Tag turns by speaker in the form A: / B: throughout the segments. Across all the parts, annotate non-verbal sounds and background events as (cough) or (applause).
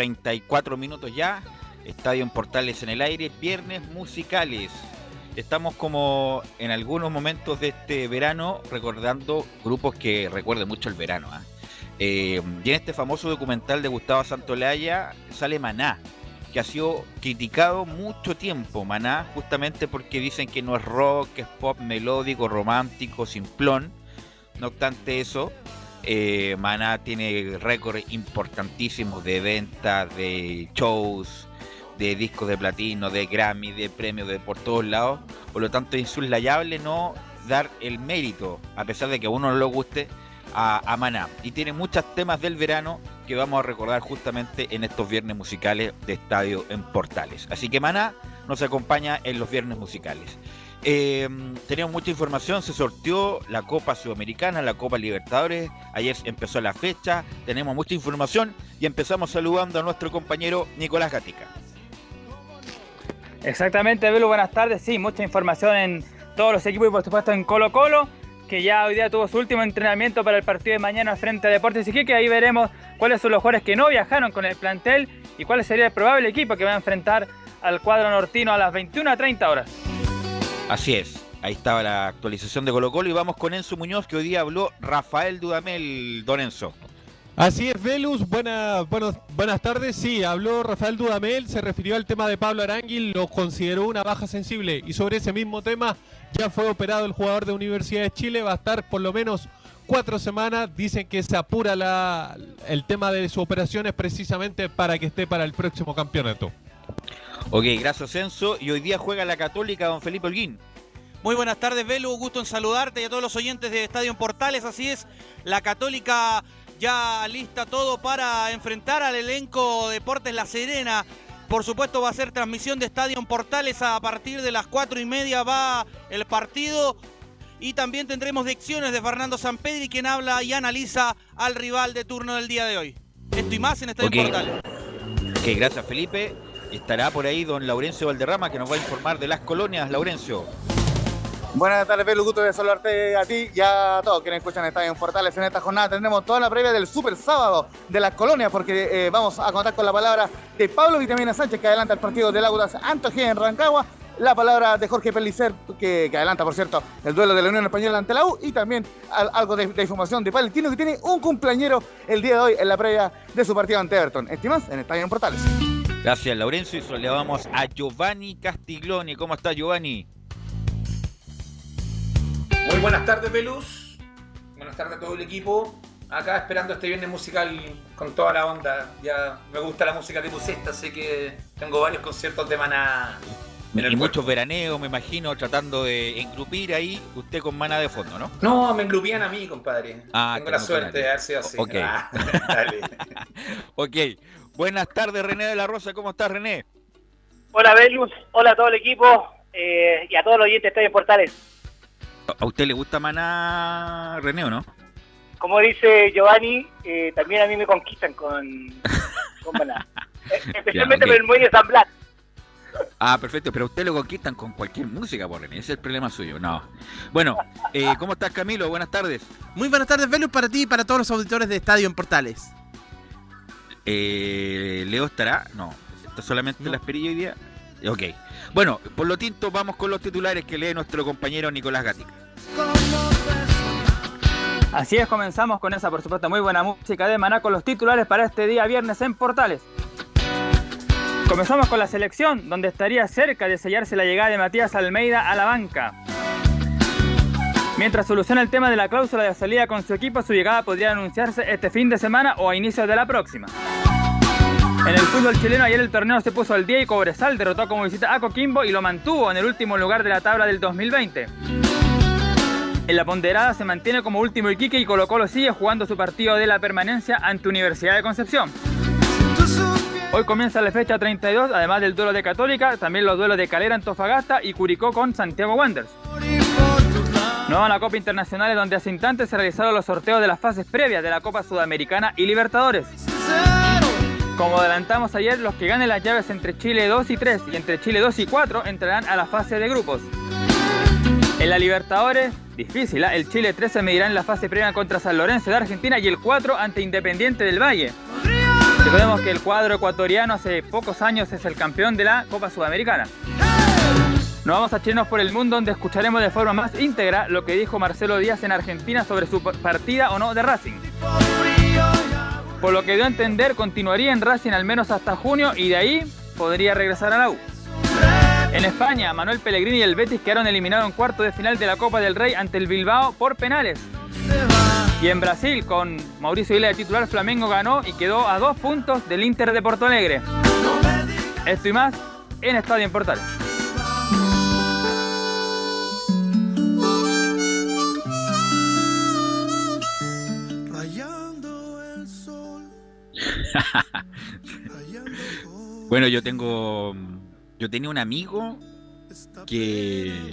A: 34 minutos ya. Estadio en Portales en el aire, viernes musicales. Estamos como en algunos momentos de este verano recordando grupos que recuerden mucho el verano. ¿ah? Eh, y en este famoso documental de Gustavo Santolaya sale Maná, que ha sido criticado mucho tiempo. Maná, justamente porque dicen que no es rock, que es pop melódico, romántico, simplón. No obstante eso, eh, Maná tiene récords importantísimos de ventas, de shows, de discos de platino, de Grammy, de premios de por todos lados. Por lo tanto, es insulayable no dar el mérito, a pesar de que a uno no le guste, a, a Maná. Y tiene muchos temas del verano que vamos a recordar justamente en estos viernes musicales de Estadio en Portales. Así que Maná nos acompaña en los viernes musicales. Eh, teníamos mucha información, se sorteó la Copa Sudamericana, la Copa Libertadores, ayer empezó la fecha, tenemos mucha información y empezamos saludando a nuestro compañero Nicolás Gatica.
B: Exactamente, Belu, buenas tardes. Sí, mucha información en todos los equipos y por supuesto en Colo Colo, que ya hoy día tuvo su último entrenamiento para el partido de mañana frente a Deportes que Ahí veremos cuáles son los jugadores que no viajaron con el plantel y cuál sería el probable equipo que va a enfrentar al cuadro nortino a las 21 a 30 horas.
A: Así es. Ahí estaba la actualización de Colo Colo y vamos con Enzo Muñoz que hoy día habló Rafael Dudamel, don Enzo.
C: Así es, Velus, buenas tardes. Sí, habló Rafael Dudamel, se refirió al tema de Pablo Aranguil, lo consideró una baja sensible y sobre ese mismo tema ya fue operado el jugador de Universidad de Chile, va a estar por lo menos cuatro semanas. Dicen que se apura el tema de su operación es precisamente para que esté para el próximo campeonato.
A: Ok, gracias Enzo. Y hoy día juega la Católica don Felipe Holguín.
D: Muy buenas tardes, Velo. Gusto en saludarte y a todos los oyentes de Estadio Portales. Así es, la Católica ya lista todo para enfrentar al elenco Deportes La Serena. Por supuesto, va a ser transmisión de Estadio Portales a partir de las cuatro y media. Va el partido. Y también tendremos lecciones de Fernando Sampedri, quien habla y analiza al rival de turno del día de hoy. Esto y más en Estadio Portales.
A: Ok, gracias, Felipe. Estará por ahí don Laurencio Valderrama que nos va a informar de las colonias. Laurencio.
E: Buenas tardes, Pedro. Gusto de saludarte a ti y a todos quienes escuchan Estadio en Portales. En esta jornada tendremos toda la previa del Super Sábado de las colonias, porque eh, vamos a contar con la palabra de Pablo Vitamina Sánchez, que adelanta el partido del Audas Antoje en Rancagua. la palabra de Jorge Pellicer, que, adelanta, por cierto, el duelo de la Unión Española ante la U, y también al- algo de, de información de Palestino, que tiene un cumpleañero el día de hoy en la previa de su partido ante Everton. Estimas en Estadio en Portales.
A: Gracias, Laurencio. Y le vamos a Giovanni Castiglioni. ¿Cómo está, Giovanni?
F: Muy buenas tardes, Pelus. Buenas tardes a todo el equipo. Acá esperando este viernes musical con toda la onda. Ya me gusta la música tipo sexta, así que tengo varios conciertos de maná. en el
A: Y muchos veraneos, me imagino, tratando de engrupir ahí, usted con mana de fondo, ¿no?
F: No, me engrupían a mí, compadre.
A: Ah,
F: tengo
A: te
F: la suerte de haber sido así.
A: Ok.
F: Ah, (laughs) dale. (laughs)
A: Ok. Buenas tardes, René de la Rosa. ¿Cómo estás, René?
G: Hola Belius, hola a todo el equipo eh, y a todos los oyentes de Estadio Portales.
A: ¿A usted le gusta maná, René, o no?
G: Como dice Giovanni, eh, también a mí me conquistan con, (laughs) con Maná. Especialmente por el muelle de San Blas.
A: Ah, perfecto, pero usted lo conquistan con cualquier música, por René. Ese es el problema suyo, no. Bueno, eh, ¿cómo estás, Camilo? Buenas tardes.
H: Muy buenas tardes, Velus, para ti y para todos los auditores de Estadio en Portales.
A: Eh, Leo estará. No, está solamente la esperilla hoy día. Ok. Bueno, por lo tinto, vamos con los titulares que lee nuestro compañero Nicolás Gatica.
B: Así es, comenzamos con esa, por supuesto, muy buena música de Maná con los titulares para este día viernes en Portales. Comenzamos con la selección, donde estaría cerca de sellarse la llegada de Matías Almeida a la banca. Mientras soluciona el tema de la cláusula de salida con su equipo, su llegada podría anunciarse este fin de semana o a inicios de la próxima. En el fútbol chileno ayer el torneo se puso al día y Cobresal derrotó como visita a Coquimbo y lo mantuvo en el último lugar de la tabla del 2020. En la ponderada se mantiene como último Iquique y Colo Colo sigue jugando su partido de la permanencia ante Universidad de Concepción. Hoy comienza la fecha 32, además del duelo de Católica, también los duelos de Calera Antofagasta y Curicó con Santiago Wanderers. Nos vamos a la Copa Internacional donde hace instantes se realizaron los sorteos de las fases previas de la Copa Sudamericana y Libertadores. Como adelantamos ayer, los que ganen las llaves entre Chile 2 y 3 y entre Chile 2 y 4 entrarán a la fase de grupos. En la Libertadores, difícil, ¿ah? el Chile 3 se medirá en la fase previa contra San Lorenzo de Argentina y el 4 ante Independiente del Valle. Recordemos que el cuadro ecuatoriano hace pocos años es el campeón de la Copa Sudamericana. Nos vamos a Chilenos por el Mundo donde escucharemos de forma más íntegra lo que dijo Marcelo Díaz en Argentina sobre su partida o no de Racing. Por lo que dio a entender, continuaría en Racing al menos hasta junio y de ahí podría regresar a la U. En España, Manuel Pellegrini y el Betis quedaron eliminados en cuarto de final de la Copa del Rey ante el Bilbao por penales. Y en Brasil, con Mauricio Vila de titular, Flamengo ganó y quedó a dos puntos del Inter de Porto Alegre. Esto y más en Estadio en Portales. (laughs)
A: Bueno, yo tengo. Yo tenía un amigo que.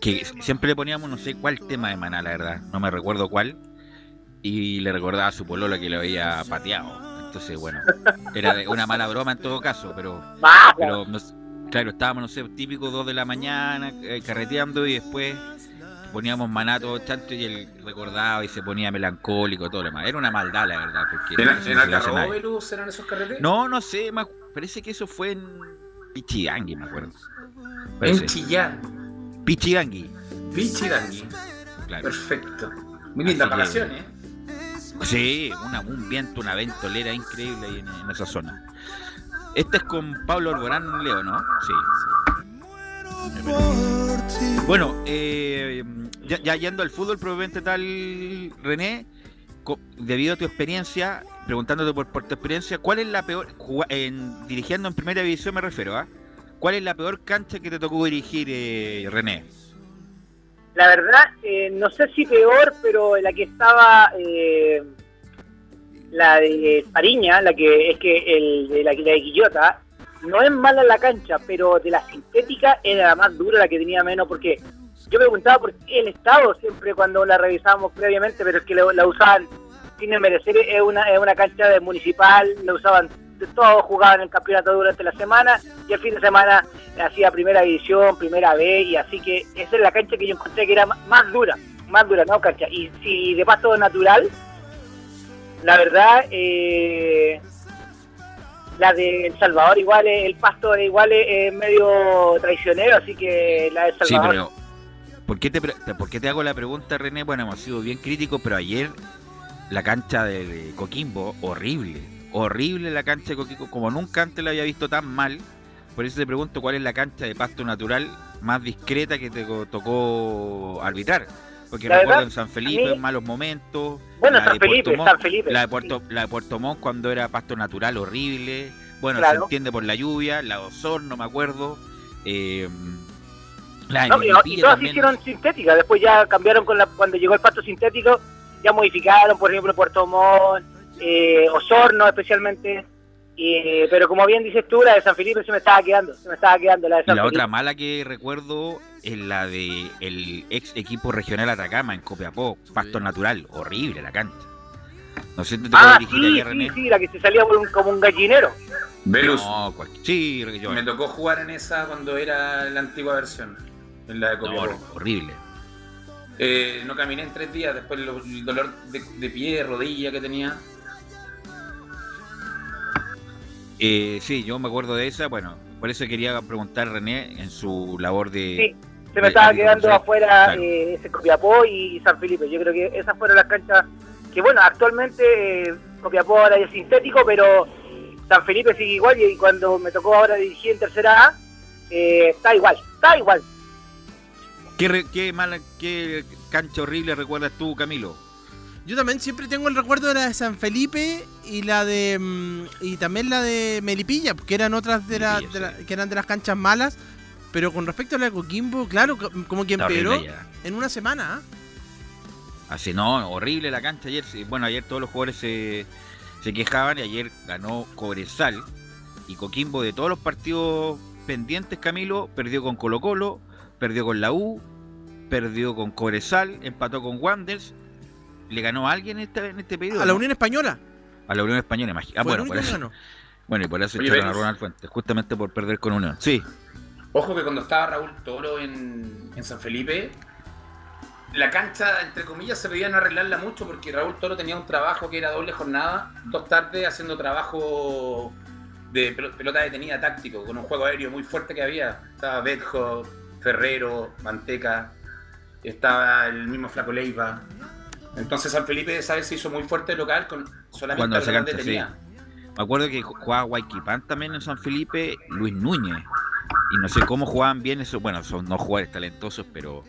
A: que siempre le poníamos no sé cuál tema de maná, la verdad. No me recuerdo cuál. Y le recordaba a su polola que lo había pateado. Entonces, bueno, era una mala broma en todo caso, pero. Pero no claro, estábamos, no sé, típico 2 de la mañana, eh, carreteando y después poníamos maná todo chancho y él recordaba y se ponía melancólico, todo lo demás. Era una maldad, la verdad, porque
F: ¿En, en
A: no se lo hace a nadie.
F: Algarrobo, Pelus, eran esos carretes?
A: No, no sé, me parece que eso fue en Pichigangui, me acuerdo.
F: En
A: Parece.
F: Chillán.
A: Pichigangui,
F: Pichirangui.
A: claro.
F: Perfecto. Muy linda ¿eh?
A: Sí, una, un viento, una ventolera increíble ahí en, en esa zona. Este es con Pablo Alborán Leo, ¿no? Sí. Bueno, eh, ya, yendo al fútbol propiamente tal, René, debido a tu experiencia, preguntándote por, por tu experiencia, ¿cuál es la peor, en, dirigiendo en primera división me refiero, ¿ah? ¿Cuál es la peor cancha que te tocó dirigir, eh, René?
G: La verdad, eh, no sé si peor, pero la que estaba, eh, la de Pariña, la que es que el, la, la de Quillota, no es mala la cancha, pero de la sintética era la más dura, la que tenía menos, porque yo me preguntaba por qué el Estado siempre cuando la revisábamos previamente, pero es que la, la usaban sin merecer, es una, es una cancha de municipal, la usaban todos jugaban el campeonato durante la semana y el fin de semana hacía primera división, primera B y así que esa es la cancha que yo encontré que era más dura, más dura, no cancha. Y si de paso natural, la verdad, eh, la de El Salvador igual, es- el pasto es igual es, es medio traicionero, así que la de El
A: Sí,
G: Salvador.
A: pero ¿por qué, te, ¿por qué te hago la pregunta, René? Bueno, hemos sido bien críticos, pero ayer la cancha de, Coquimbo, horrible. Horrible la cancha de Coquimbo, como nunca antes la había visto tan mal. Por eso te pregunto cuál es la cancha de pasto natural más discreta que te tocó arbitrar. Porque
G: La
A: recuerdo
G: verdad,
A: en San Felipe,
G: mí-
A: en malos momentos.
G: Bueno,
A: la
G: San
A: de
G: Felipe,
A: Puerto Montt-
G: San Felipe.
A: La de, Puerto, la de Puerto Montt cuando era pasto natural, horrible. Bueno, se entiende por la lluvia. La de Osorno, me acuerdo. Eh, la
G: No, y, todas se hicieron sintéticas, después ya cambiaron con la, cuando llegó el pasto sintético, ya modificaron, por ejemplo, Puerto Montt, eh, Osorno especialmente, eh, pero como bien dices tú, la de San Felipe se me estaba quedando, se me estaba quedando la de
A: Y
G: San
A: la
G: Felipe.
A: otra mala que recuerdo es la de el ex equipo regional Atacama en Copiapó, Pasto Natural, horrible la cancha. No sé si te
G: Ah,
A: dirigir
G: sí,
A: allá, René.
G: sí, la que se salía por un- como un gallinero.
F: Velus,
A: No, sí, yo-
F: me tocó jugar en esa cuando era la antigua versión, en la de
A: no,
F: Copiapó.
A: horrible.
F: Eh, no caminé en tres días después lo- el dolor de, de pie, rodilla que tenía.
A: Eh, sí, yo me acuerdo de esa, bueno, por eso quería preguntar René en su labor de...
G: Sí, se me
A: de
G: estaba quedando afuera
A: Claro.
G: eh, ese Copiapó y San Felipe. Yo creo que esas fueron las canchas que, bueno, actualmente eh, Copiapó ahora es sintético, pero San Felipe sigue igual y cuando me tocó ahora dirigir en tercera A, eh, está igual, está igual.
A: ¿Qué, re- qué mala, qué cancha horrible recuerdas tú, Camilo?
H: Yo también siempre tengo el recuerdo de la de San Felipe y la de mm, y también la de Melipilla, que eran otras de, la, de que eran de las canchas malas, pero con respecto a la de Coquimbo, claro, co- como que empeoró en una semana. ¿ah?
A: Así no, horrible la cancha ayer. Bueno, ayer todos los jugadores se, se quejaban y ayer ganó Cobresal y Coquimbo de todos los partidos pendientes, Camilo, perdió con Colo Colo, perdió con la U, perdió con Cobresal, empató con Wanders, le ganó a alguien en este, en este periodo.
H: A la. Unión Española.
A: A la Unión Española, Ah, bueno, por eso, bueno, y por eso echaron a. Ronald Fuentes, justamente por perder con Unión. Sí,
F: Ojo que cuando estaba Raúl Toro en, en San Felipe, la cancha, entre comillas, se pedía no arreglarla mucho porque Raúl Toro tenía un trabajo que era doble jornada, dos tardes haciendo trabajo de pel- pelota detenida táctico, con un juego aéreo muy fuerte que había. Estaba Betjo, Ferrero, Manteca, estaba el mismo Flaco Leiva. Entonces San Felipe esa vez se hizo muy fuerte local con solamente
A: Cuando
F: algo
A: cancha,
F: detenida.
A: Me acuerdo que jugaba Guayquipán también en San Felipe, Luis Núñez. Y no sé cómo jugaban bien eso. Bueno, son no jugadores talentosos, pero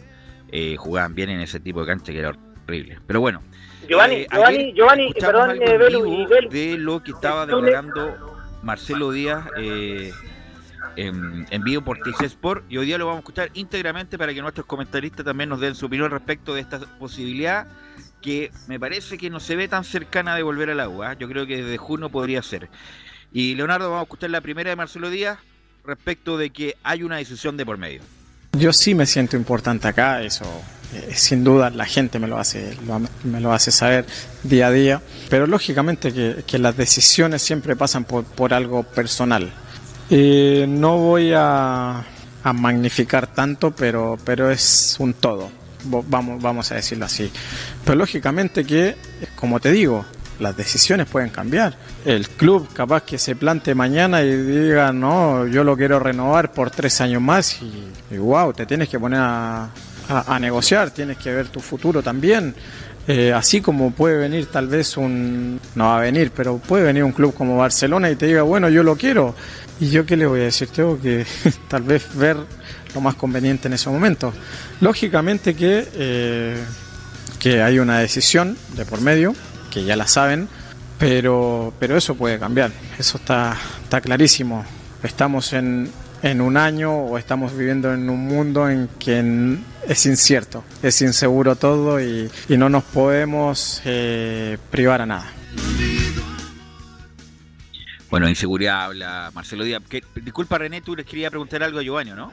A: eh, jugaban bien en ese tipo de cancha que era horrible. Pero bueno.
G: Giovanni,
A: eh,
G: Giovanni, Giovanni, perdón,
A: algo
G: eh, Belu, Belu.
A: de lo que estaba declarando Marcelo Díaz eh, en, en vivo por TC Sport. Y hoy día lo vamos a escuchar íntegramente para que nuestros comentaristas también nos den su opinión respecto de esta posibilidad que me parece que no se ve tan cercana de volver al agua. Yo creo que desde junio podría ser. Y Leonardo, vamos a escuchar la primera de Marcelo Díaz respecto de que hay una decisión de por medio.
I: Yo sí me siento importante acá, eso eh, sin duda la gente me lo hace, lo- me lo hace saber día a día, pero lógicamente que, las decisiones siempre pasan por, algo personal. Eh, no voy a, a magnificar tanto, pero, pero es un todo, vamos, vamos a decirlo así. Pero lógicamente que, como te digo, las decisiones pueden cambiar. El club capaz que se plante mañana y diga, no, yo lo quiero renovar por tres años más y, y wow, te tienes que poner a, a- a negociar, tienes que ver tu futuro también. Eh, así como puede venir tal vez un, no va a venir, pero puede venir un club como Barcelona y te diga, bueno, yo lo quiero. Y yo qué le voy a decir, tengo que (laughs) tal vez ver lo más conveniente en ese momento. Lógicamente que, eh, que hay una decisión de por medio, que ya la saben, pero, pero eso puede cambiar, eso está, está clarísimo. Estamos en, en un año o estamos viviendo en un mundo en que es incierto, es inseguro todo y, y no nos podemos eh, privar a nada.
A: Bueno, inseguridad habla Marcelo Díaz. Disculpa, René, tú les quería preguntar algo a Giovanni, ¿no?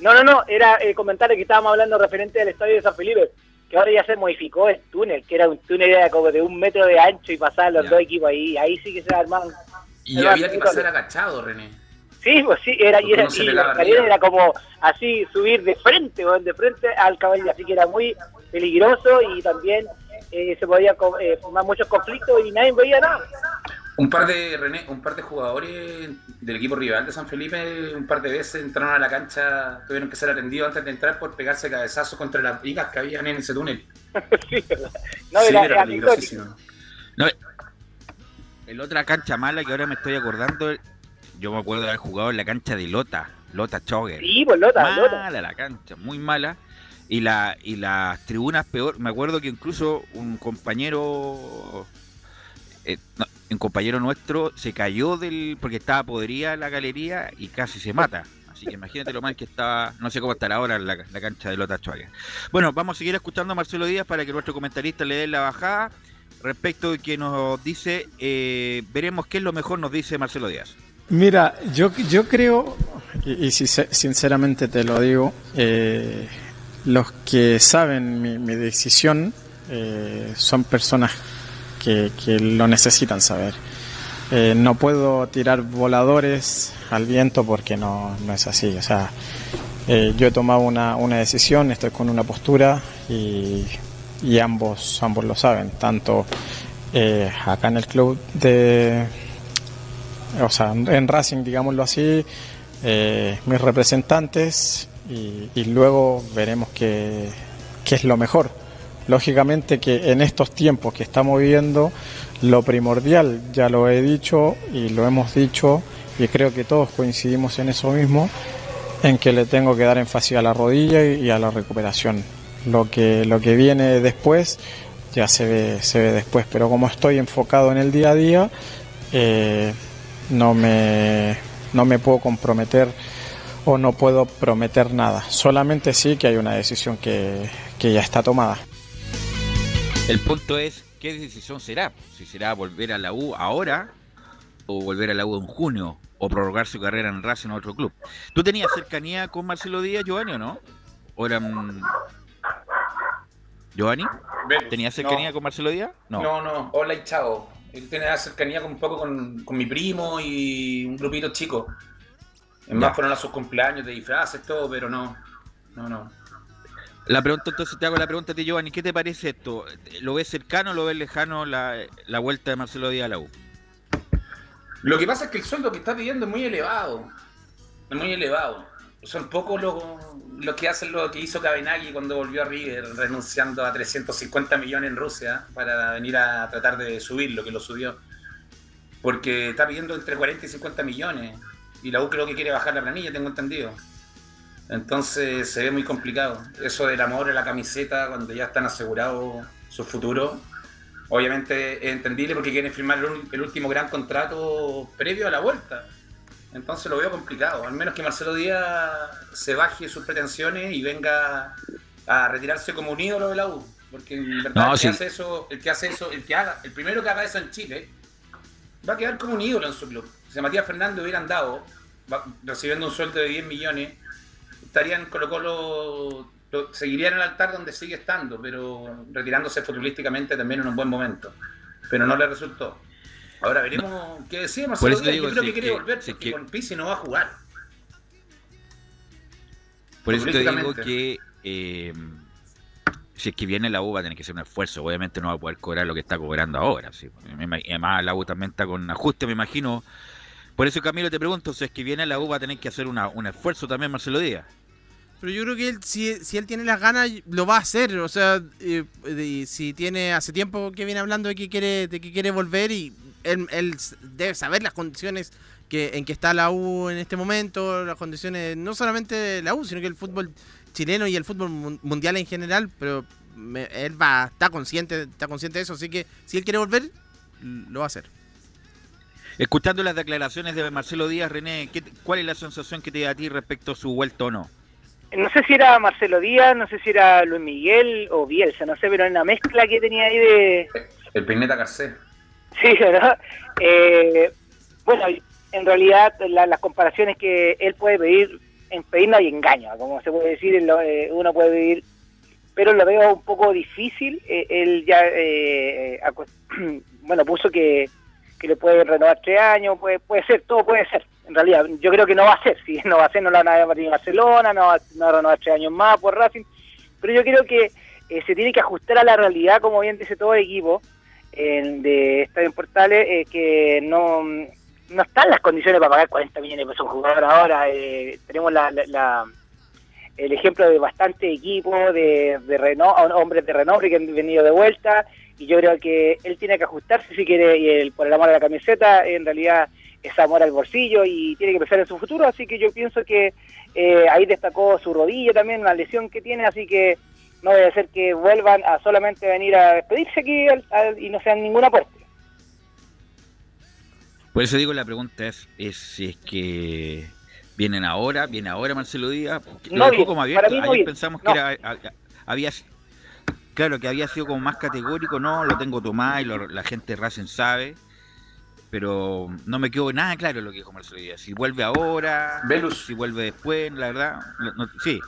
G: No, no, no, era el comentario que estábamos hablando referente al estadio de San Felipe, que ahora ya se modificó el túnel, que era un túnel era como de un metro de ancho y pasaban los
A: Ya.
G: dos equipos ahí, ahí sí que se armaban.
F: Y había que pasar
G: todo.
F: agachado, René.
G: Sí, pues sí, era, y, era,
F: no
G: y la escalera era como así, subir de frente, weón, de frente al caballo, así que era muy peligroso y también eh, se podían co- eh, formar muchos conflictos y nadie veía nada.
F: Un par de René, un par de jugadores del equipo rival de San Felipe, un par de veces entraron a la cancha, tuvieron que ser atendidos antes de entrar por pegarse cabezazos contra las vigas que habían en ese túnel. (laughs)
G: Sí, ¿verdad? no,
F: Sí,
G: era,
F: peligrosísimo.
A: No, el otra cancha mala que ahora me estoy acordando, yo me acuerdo de haber jugado en la cancha de Lota, Lota Choger.
G: Sí, pues Lota,
A: mala
G: Lota.
A: la cancha, muy mala. Y la y las tribunas peor, me acuerdo que incluso un compañero eh, no, un compañero nuestro se cayó del porque estaba podrida la galería y casi se mata. Así que imagínate lo mal que estaba, no sé cómo estará ahora la, la cancha de Lota Choger. Bueno, vamos a seguir escuchando a Marcelo Díaz para que nuestro comentarista le dé la bajada respecto de que nos dice, eh, veremos qué es lo mejor, nos dice Marcelo Díaz.
I: Mira, yo, yo creo, y, y si- sinceramente te lo digo, eh, los que saben mi, mi decisión eh, son personas que, lo necesitan saber. Eh, no puedo tirar voladores al viento porque no, no es así. O sea, eh, yo he tomado una, una decisión, estoy con una postura y, y ambos, ambos lo saben, tanto eh, acá en el club de, o sea, en Racing, digámoslo así, mis representantes y, y luego veremos qué, qué es lo mejor. Lógicamente que en estos tiempos que estamos viviendo, lo primordial, ya lo he dicho y lo hemos dicho, y creo que todos coincidimos en eso mismo, en que le tengo que dar énfasis a la rodilla y, a la recuperación. Lo que, lo que viene después ya se ve, se ve después, pero como estoy enfocado en el día a día, eh, no, me, no me puedo comprometer o no puedo prometer nada. Solamente sí que hay una decisión que, que ya está tomada.
A: El punto es, ¿qué decisión será? Si será volver a la U ahora o volver a la U en junio o prorrogar su carrera en Racing o otro club. ¿Tú tenías cercanía con Marcelo Díaz, Giovanni, o no? ¿O eran... ¿Giovanni? ¿Tenías cercanía
F: no.
A: con Marcelo Díaz?
F: No, no, hola y chao. Él tiene la cercanía con, un poco con, con mi primo y un grupito chico. Es más, fueron a sus cumpleaños de disfraces, todo, pero no. No, no.
A: La pregunta, entonces te hago la pregunta a ti, Giovanni, ¿qué te parece esto? ¿Lo ves cercano o lo ves lejano la, la vuelta de Marcelo Díaz a la U?
F: Lo que pasa es que el sueldo que está pidiendo es muy elevado. Es muy elevado. Son pocos los los que hacen lo que hizo Kabenagi cuando volvió a River, renunciando a 350 millones en Rusia para venir a tratar de subir lo que lo subió. Porque está pidiendo entre 40 y 50 millones. Y la U creo que quiere bajar la planilla, tengo entendido. Entonces se ve muy complicado. Eso del amor a la camiseta cuando ya están asegurados su futuro. Obviamente es entendible porque quieren firmar el, último gran contrato previo a la vuelta. Entonces lo veo complicado. Al menos que Marcelo Díaz se baje sus pretensiones y venga a retirarse como un ídolo de la U. Porque en verdad
A: No,
F: el,
A: sí.
F: que hace eso, el que hace eso, el que haga, el primero que haga eso en Chile, va a quedar como un ídolo en su club. Si Matías Fernández hubiera andado va- recibiendo un sueldo de 10 millones, estarían Colo Colo, lo- seguirían el altar donde sigue estando, pero retirándose futbolísticamente también en un buen momento. Pero no le resultó. Ahora veremos qué decide Marcelo Díaz.
A: digo,
F: Yo creo
A: si
F: que quiere
A: que-
F: volver
A: si
F: porque
A: que-
F: con Pizzi no va a jugar.
A: Por eso te digo que eh, si es que viene la U va a tener que hacer un esfuerzo. Obviamente no va a poder cobrar lo que está cobrando ahora. sí. Además la U también está con ajuste, me imagino. Por eso Camilo te pregunto, si es que viene la U va a tener que hacer una- un esfuerzo también Marcelo Díaz.
H: Pero yo creo que él, si, si él tiene las ganas, lo va a hacer. O sea, eh, de- si tiene hace tiempo que viene hablando de que quiere, de que quiere volver y él, él debe saber las condiciones que, en que está la U en este momento, las condiciones no solamente la U, sino que el fútbol chileno y el fútbol mun- mundial en general. Pero me- él va, está consciente, está consciente de eso. Así que si él quiere volver, lo va a hacer.
A: Escuchando las declaraciones de Marcelo Díaz, René, ¿qué ¿cuál es la sensación que te da a ti respecto a su vuelta o no?
G: No sé si era Marcelo Díaz, no sé si era Luis Miguel o Bielsa, no sé, pero en la mezcla que tenía ahí de...
F: El Peineta Garcés.
G: Sí, ¿verdad? Eh, bueno, en realidad la- las comparaciones que él puede pedir, en pedir no hay engaño, como se puede decir, eh, uno puede pedir, pero lo veo un poco difícil. eh, él ya, eh, (clears throat) bueno, puso que, que le puede renovar tres años, puede, puede ser, todo puede ser. En realidad, yo creo que no va a ser, (laughs) si no va a ser, no lo van a a Barcelona, no va, no va a renovar tres años más por Racing, pero yo creo que eh, se tiene que ajustar a la realidad, como bien dice todo el equipo, en- de Estadio Portales eh, que no, no están las condiciones para pagar 40 millones de pesos un jugador ahora. eh, tenemos la, la- la- el ejemplo de bastante equipo, de, de reno- hombres de renombre que han venido de vuelta y yo creo que él tiene que ajustarse si quiere, y el, por el amor a la camiseta, en realidad es amor al bolsillo y tiene que pensar en su futuro, así que yo pienso que eh, ahí destacó su rodilla también, una lesión que tiene, así que no debe ser que vuelvan a solamente venir a despedirse aquí al- al- y no sean ningún aporte.
A: Por eso digo, la pregunta es, es si es que vienen ahora, viene ahora Marcelo Díaz. Lo
G: No
A: dejó
G: viene,
A: como
G: para
A: abierto.
G: mí no
A: Ayer pensamos
G: no.
A: que era, había, claro, que había sido como más categórico. No, lo tengo tomado y lo- la gente Racing sabe. Pero no me quedó nada claro lo que dijo Marcelo Díaz. Si vuelve ahora,
F: Velus.
A: si vuelve después, la verdad. no- sí,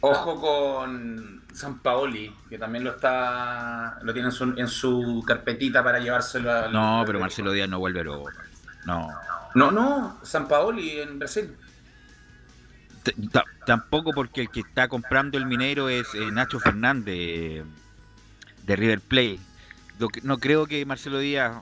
F: Ojo con San Paoli, que también lo está lo tiene en su, en su carpetita para llevárselo al...
A: no, pero Marcelo Díaz no vuelve a Europa. No.
F: No, no, San Paoli en Brasil.
A: T- Tampoco porque el que está comprando el minero es eh, Nacho Fernández de River Plate. No creo que Marcelo Díaz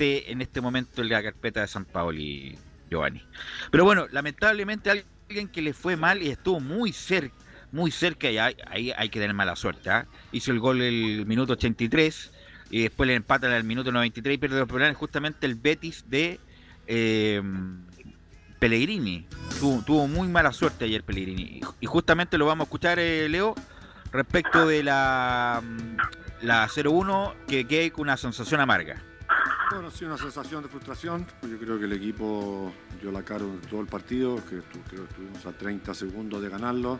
A: en este momento en la carpeta de San Paoli, Giovanni. Pero bueno, lamentablemente alguien que le fue mal y estuvo muy cerca, muy cerca y ahí, hay que tener mala suerte. ¿ah? Hizo el gol el minuto 83 y después le empatan al minuto 93 y pierde los penales justamente el Betis de eh, Pellegrini. Tuvo, tuvo muy mala suerte ayer Pellegrini. Y, y justamente lo vamos a escuchar, eh, Leo, respecto de la, mm, la 0-1 que queda con una sensación amarga.
J: Bueno, sí, una sensación de frustración. pues Yo creo que el equipo dio la cara en todo el partido, que creo que estuvimos a 30 segundos de ganarlo.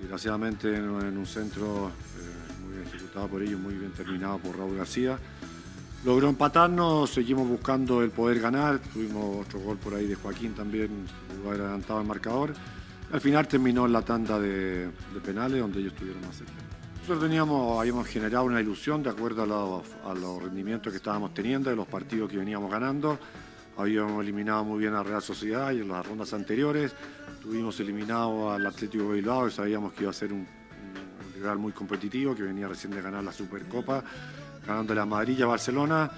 J: Desgraciadamente en, un centro eh, muy bien ejecutado por ellos, muy bien terminado por Raúl García. Logró empatarnos, seguimos buscando el poder ganar. Tuvimos otro gol por ahí de Joaquín también, adelantado el marcador. Al final terminó en la tanda de, de penales, donde ellos estuvieron más cerca. Nosotros teníamos, habíamos generado una ilusión de acuerdo a los, rendimientos que estábamos teniendo, de los partidos que veníamos ganando. Habíamos eliminado muy bien a Real Sociedad y en las rondas anteriores. Tuvimos eliminado al Atlético Bilbao y sabíamos que iba a ser un, un rival muy competitivo, que venía recién de ganar la Supercopa, ganándole a Madrid y a Barcelona.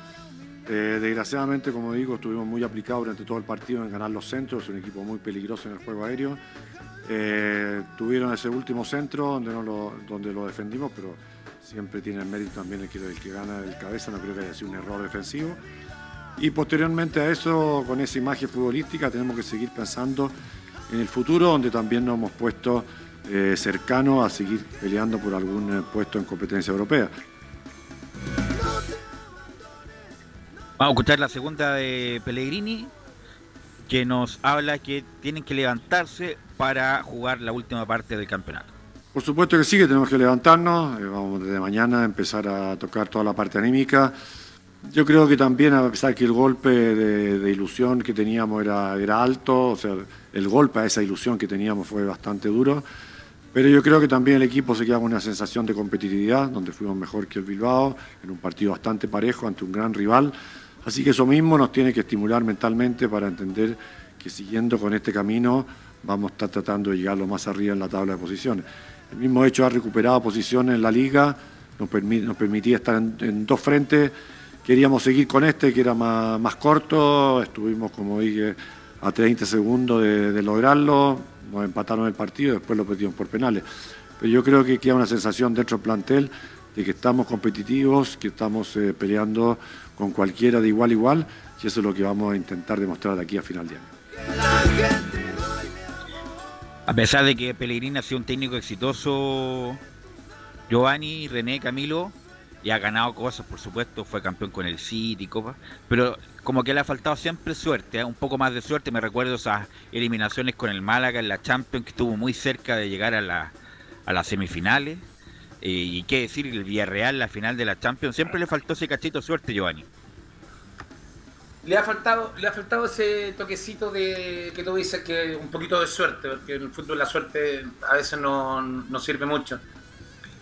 J: Eh, desgraciadamente, como digo, estuvimos muy aplicados durante todo el partido en ganar los centros, un equipo muy peligroso en el juego aéreo. Eh, tuvieron ese último centro donde, lo, donde lo defendimos, pero siempre tiene el mérito también el que, el que gana el cabeza, no creo que haya sido un error defensivo. Y posteriormente a eso, con esa imagen futbolística, tenemos que seguir pensando en el futuro, donde también nos hemos puesto eh, cercanos a seguir peleando por algún eh, puesto en competencia europea.
A: Vamos a escuchar la segunda de Pellegrini, que nos habla que tienen que levantarse para jugar la última parte del campeonato.
J: Por supuesto que sí, que tenemos que levantarnos, eh, vamos desde mañana a empezar a tocar toda la parte anímica. Yo creo que también, a pesar que el golpe de, de ilusión que teníamos era, era alto, o sea, el golpe a esa ilusión que teníamos fue bastante duro, pero yo creo que también el equipo se queda con una sensación de competitividad, donde fuimos mejor que el Bilbao, en un partido bastante parejo ante un gran rival. Así que eso mismo nos tiene que estimular mentalmente para entender que siguiendo con este camino vamos a estar tratando de llegar lo más arriba en la tabla de posiciones. El mismo hecho ha recuperado posiciones en la liga, nos, permi- nos permitía estar en, dos frentes. Queríamos seguir con este, que era más, corto, estuvimos, como dije, a 30 segundos de, de lograrlo, nos empataron el partido y después lo perdimos por penales. Pero yo creo que queda una sensación dentro del plantel de que estamos competitivos, que estamos eh, peleando con cualquiera de igual a igual, y eso es lo que vamos a intentar demostrar de aquí a final de año.
A: A pesar de que Pellegrini ha sido un técnico exitoso, Giovanni, René, Camilo, y ha ganado cosas, por supuesto, fue campeón con el City, Copa, pero como que le ha faltado siempre suerte, ¿eh? un poco más de suerte. Me recuerdo esas eliminaciones con el Málaga en la Champions, que estuvo muy cerca de llegar a, a las semifinales. Eh, y qué decir, el Villarreal, la final de la Champions, siempre le faltó ese cachito suerte, Giovanni.
F: Le ha faltado, le ha faltado ese toquecito de que tú dices que un poquito de suerte, porque en el fútbol la suerte a veces no, no sirve mucho.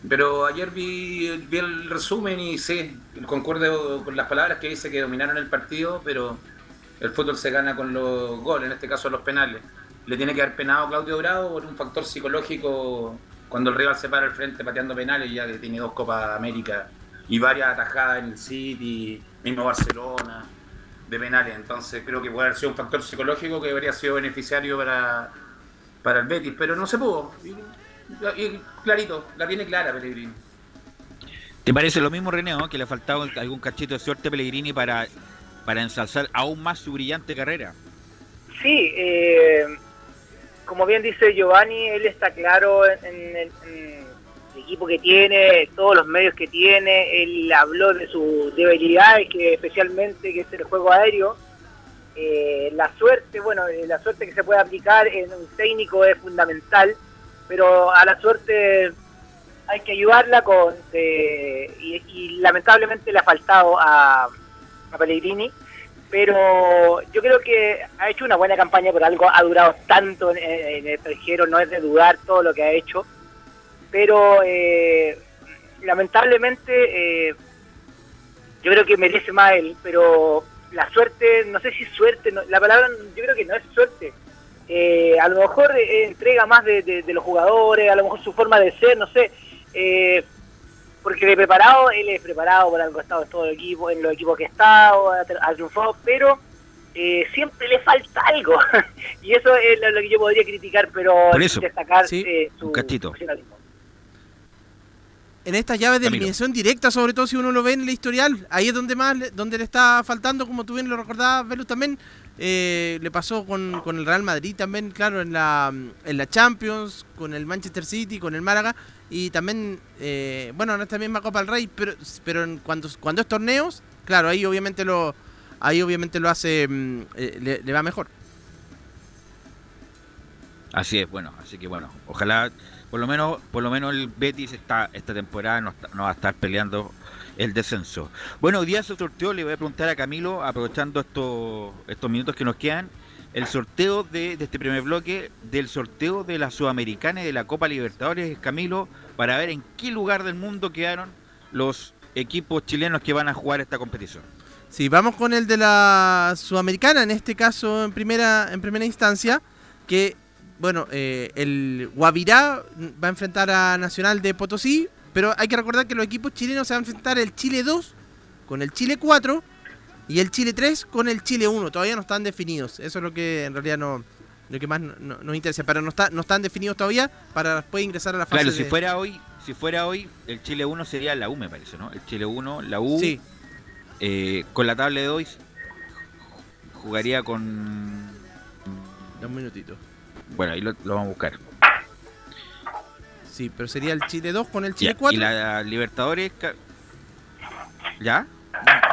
F: Pero ayer vi, vi el resumen y sí, concuerdo con las palabras que dice que dominaron el partido, pero el fútbol se gana con los goles, en este caso los penales. Le tiene que haber penado Claudio Bravo por un factor psicológico cuando el rival se para al frente pateando penales, ya que tiene dos Copas América y varias atajadas en el City, mismo Barcelona, de penales. Entonces creo que puede haber sido un factor psicológico que habría sido beneficiario para, para el Betis, pero no se pudo. Y, y clarito, la tiene clara Pellegrini.
A: ¿Te parece lo mismo, René, que le ha faltado algún cachito de suerte a Pellegrini para, para ensalzar aún más su brillante carrera?
G: Sí, eh, como bien dice Giovanni, él está claro en, en en el equipo que tiene, todos los medios que tiene, él habló de sus debilidades, que especialmente que es el juego aéreo. Eh, la suerte, bueno, eh, la suerte que se puede aplicar en un técnico es fundamental, pero a la suerte hay que ayudarla con eh, y, lamentablemente le ha faltado a, a Pellegrini pero yo creo que ha hecho una buena campaña por algo, ha durado tanto en, en el extranjero, no es de dudar todo lo que ha hecho, pero eh, lamentablemente eh, yo creo que merece más él, pero la suerte, no sé si suerte, no, la palabra yo creo que no es suerte, eh, a lo mejor eh, entrega más de, de, de, los jugadores, a lo mejor su forma de ser, no sé, porque de preparado, él es preparado por algo, ha estado en todo el equipo, en los equipos que ha estado, ha, triunfado, pero eh, siempre le falta algo. (laughs) y eso es lo, que yo podría criticar, pero destacar
A: sí.
G: eh, su
A: un.
H: En estas llaves de
A: Camilo.
H: eliminación directa, sobre todo si uno lo ve en el historial, ahí es donde más le, donde le está faltando, como tú bien lo recordabas, Velus también. Eh, le pasó con, con el Real Madrid también, claro, en la, en la Champions, con el Manchester City, con el Málaga y también, eh, bueno, en esta misma Copa del Rey, pero, pero en cuando, cuando es torneos, claro, ahí obviamente lo, ahí obviamente lo hace, mm, eh, le, le, va mejor.
A: Así es, bueno, así que bueno, ojalá, por lo menos, por lo menos el Betis esta, esta temporada no, está, va a estar peleando el descenso. Bueno, hoy día se sorteó, le voy a preguntar a Camilo, aprovechando estos, estos minutos que nos quedan, el sorteo de, de, este primer bloque, del sorteo de la Sudamericana y de la Copa Libertadores, Camilo, para ver en qué lugar del mundo quedaron los equipos chilenos que van a jugar esta competición.
H: Sí, vamos con el de la Sudamericana, en este caso en primera, en primera instancia, que, bueno, eh, el Guavirá va a enfrentar a Nacional de Potosí, pero hay que recordar que los equipos chilenos se van a enfrentar el Chile 2 con el Chile 4 y el Chile 3 con el Chile 1. Todavía no están definidos. Eso es lo que en realidad no lo que más nos no, interesa. Pero no, está, no están definidos todavía para después ingresar a la fase
A: Claro, si fuera hoy, si fuera hoy, el Chile 1 sería la U, me parece, ¿no? El Chile 1, la U.
H: Sí.
A: Eh, con la tabla de hoy jugaría con.
H: Un minutito.
A: Bueno, ahí lo, lo vamos a buscar.
H: Sí, pero sería el Chile 2 con el Chile ya, 4.
A: Y la Libertadores. ¿Ya?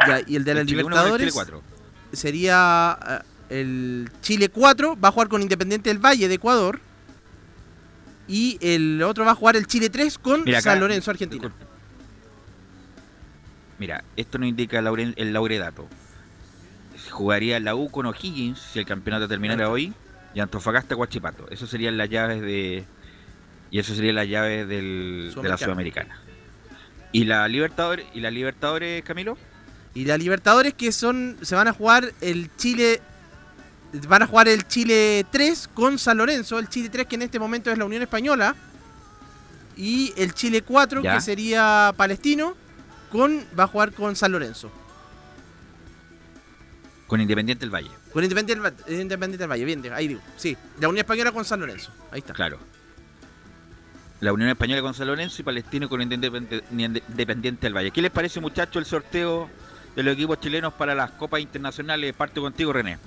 H: Ya, y el de la el Libertadores sería uh, el Chile 4, va a jugar con Independiente del Valle de Ecuador. Y el otro va a jugar el Chile 3 con Mira, San Lorenzo, Argentina.
A: Mira, esto nos indica el, lauredato. Jugaría la U con O'Higgins si el campeonato terminara hoy. Y Antofagasta Guachipato. Eso serían las llaves de. Y eso sería las llaves del, de la Sudamericana. ¿Y la Libertadores, y la Libertadores, Camilo?
H: Y la Libertadores que son. se van a jugar el Chile. Van a jugar el Chile 3 con San Lorenzo. El Chile 3 que en este momento es la Unión Española. Y el Chile 4 ¿Ya? que sería Palestino. Con. va a jugar con San Lorenzo.
A: Con Independiente del Valle.
H: Con Independiente, Independiente del Valle, bien, ahí digo. Sí, la Unión Española con San Lorenzo. Ahí está.
A: Claro. La Unión Española con San Lorenzo y Palestino con Independiente del Valle. ¿Qué les parece, muchachos, el sorteo de los equipos chilenos para las copas internacionales? Parto contigo, René.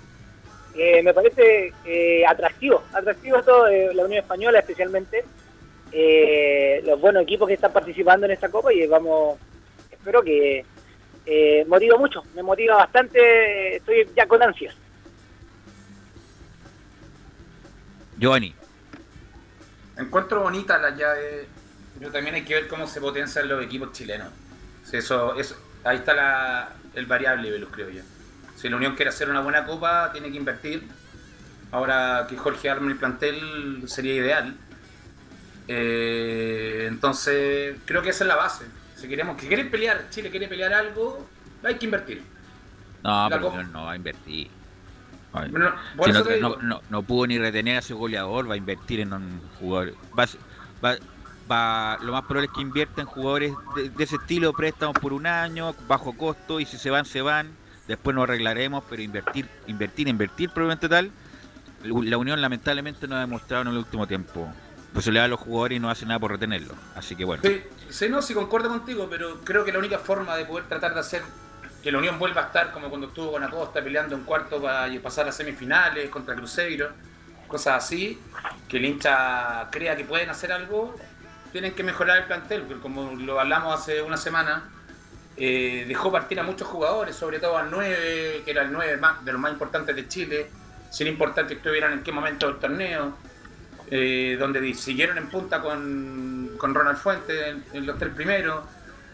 G: Eh, me parece eh, atractivo, atractivo todo, eh, la Unión Española especialmente, eh, los buenos equipos que están participando en esta copa y vamos, espero que eh, motiva mucho, me motiva bastante, estoy ya con ansias.
A: Giovanni.
F: Encuentro bonita la llave, pero también hay que ver cómo se potencian los equipos chilenos. Eso, eso, ahí está la, el variable, Velus, creo yo. Si la Unión quiere hacer una buena copa, tiene que invertir. Ahora que Jorge arme el plantel sería ideal. Eh, entonces, creo que esa es la base. Si queremos que quieren pelear, Chile quiere pelear algo, hay que invertir.
A: No, la pero no, va a invertir. No, si no, no, no, pudo ni retener a ese goleador, va a invertir en un jugador. Va, va, va, lo más probable es que invierta en jugadores de, de ese estilo, préstamos por un año, bajo costo, y si se van, se van. Después nos arreglaremos, pero invertir, invertir, invertir probablemente tal. La Unión lamentablemente no ha demostrado en el último tiempo. Pues se le da a los jugadores y no hace nada por retenerlos. Así que bueno.
F: Sí, sí, no, sí concuerdo contigo, pero creo que la única forma de poder tratar de hacer que la Unión vuelva a estar como cuando estuvo con Acosta peleando en cuarto para pasar a semifinales contra Cruzeiro, cosas así, que el hincha crea que pueden hacer algo, tienen que mejorar el plantel, porque como lo hablamos hace una semana, eh, dejó partir a muchos jugadores, sobre todo al 9, que era el 9 más, de los más importantes de Chile, sin importar que estuvieran en qué momento del torneo, eh, donde siguieron en punta con, con Ronald Fuentes en, en los tres primeros.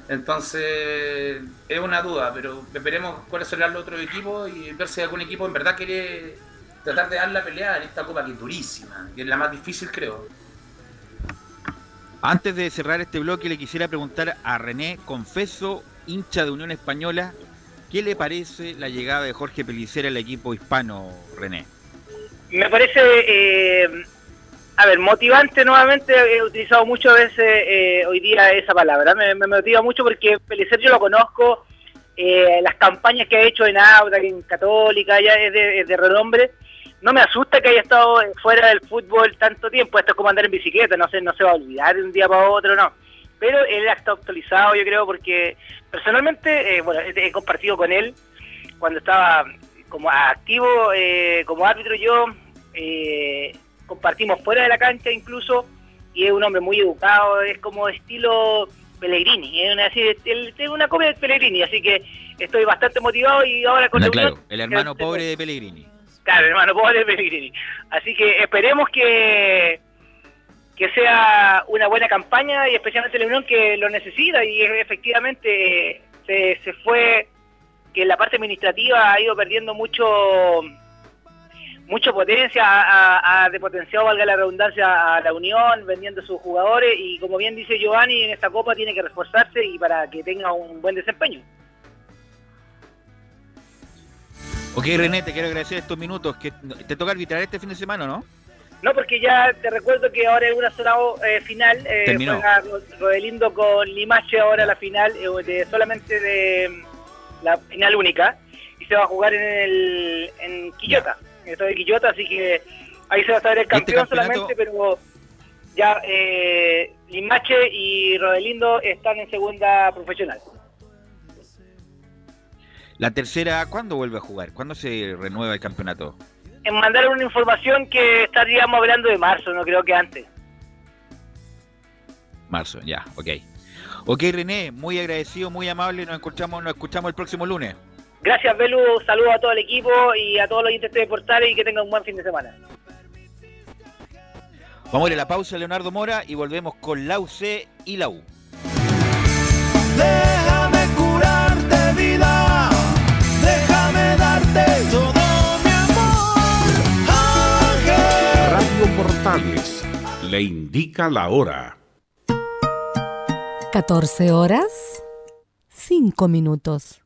F: Entonces, es una duda, pero veremos cuáles serán los otros equipos y ver si algún equipo en verdad quiere tratar de dar la pelea en esta copa que es durísima, que es la más difícil, creo.
A: Antes de cerrar este bloque, le quisiera preguntar a René Confeso, hincha de Unión Española, ¿qué le parece la llegada de Jorge Pelicera al equipo hispano, René?
G: Me parece, eh, a ver, motivante nuevamente, he utilizado muchas veces eh, hoy día esa palabra, me, motiva mucho porque Pelicer yo lo conozco, eh, las campañas que ha hecho en Auda, en Católica, ya es de, renombre, no me asusta que haya estado fuera del fútbol tanto tiempo, esto es como andar en bicicleta, no se, no se va a olvidar de un día para otro, no. Pero él ha estado actualizado, yo creo, porque personalmente, eh, bueno, he, compartido con él cuando estaba como activo, eh, como árbitro yo, eh, compartimos fuera de la cancha incluso, y es un hombre muy educado, es como estilo Pellegrini, es una, es una copia de Pellegrini, así que estoy bastante motivado y ahora con
A: No,
G: la
A: claro,
G: Unión-
A: el hermano pobre de Pellegrini.
G: Claro, hermano, pobre Pellegrini. Así que esperemos que, que sea una buena campaña y especialmente la Unión que lo necesita y efectivamente eh, se, se fue que la parte administrativa ha ido perdiendo mucho mucho potencia, ha, ha depotenciado, valga la redundancia, a la Unión, vendiendo sus jugadores y como bien dice Giovanni, en esta Copa tiene que reforzarse y para que tenga un buen desempeño.
A: Ok, René, te quiero agradecer estos minutos. que Te toca arbitrar este fin de semana, ¿no?
G: No, porque ya te recuerdo que ahora es una sola eh, final. Eh,
A: Terminó.
G: juega Ro- Rodelindo con Limache ahora la final, eh, de, solamente de la final única. Y se va a jugar en el en Quillota, estadio de Quillota, así que ahí se va a saber el campeón
A: Este campeonato-
G: solamente, pero ya eh, Limache y Rodelindo están en segunda profesional.
A: La tercera, ¿cuándo vuelve a jugar? ¿Cuándo se renueva el campeonato?
G: En mandar una información que estaríamos hablando de marzo, no creo que antes.
A: Marzo, ya, ok. Ok, René, muy agradecido, muy amable. Nos escuchamos, nos escuchamos el próximo lunes.
G: Gracias, Belu. Saludos a todo el equipo y a todos los oyentes de Portales y que tengan un buen fin de semana.
A: Vamos a ir a la pausa, Leonardo Mora, y volvemos con la UC y la U.
K: Déjame curarte vida, déjame darte todo mi amor. Ángel.
L: Radio Portales le indica la hora.
M: 14 horas, 5 minutos.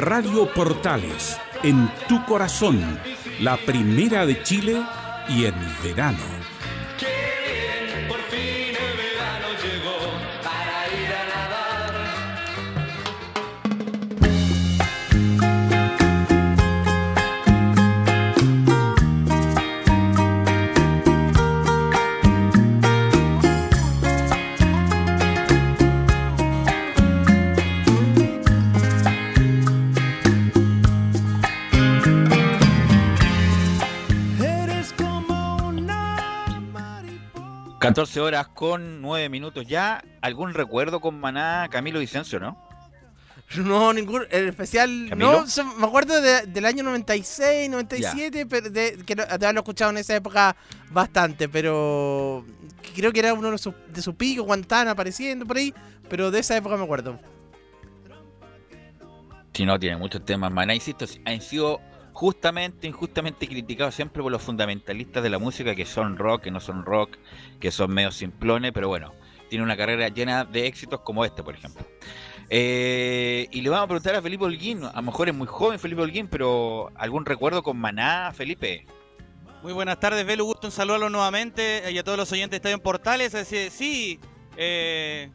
L: Radio Portales, en tu corazón, la primera de Chile y en verano.
A: 14 horas con 9 minutos ya. ¿Algún recuerdo con Maná, Camilo Vicencio, no?
H: No, ningún en especial.
A: ¿Camilo?
H: No, me acuerdo de- del año 96, 97, pero de, que lo- de haberlo escuchado en esa época bastante, pero creo que era uno de sus, de sus picos cuando estaban apareciendo por ahí, pero de esa época me acuerdo.
A: Si no, tiene muchos temas. Maná, insisto, han sido justamente, injustamente criticados siempre por los fundamentalistas de la música, que son rock, que no son rock, que son medio simplones, pero bueno, tiene una carrera llena de éxitos como este, por ejemplo. Eh, y le vamos a preguntar a Felipe Holguín, a lo mejor es muy joven Felipe Holguín, pero ¿algún recuerdo con Maná, Felipe?
D: Muy buenas tardes, Belu. Gusto en saludarlos nuevamente eh, y a todos los oyentes de Estadio en Portales. Es decir, sí, eh,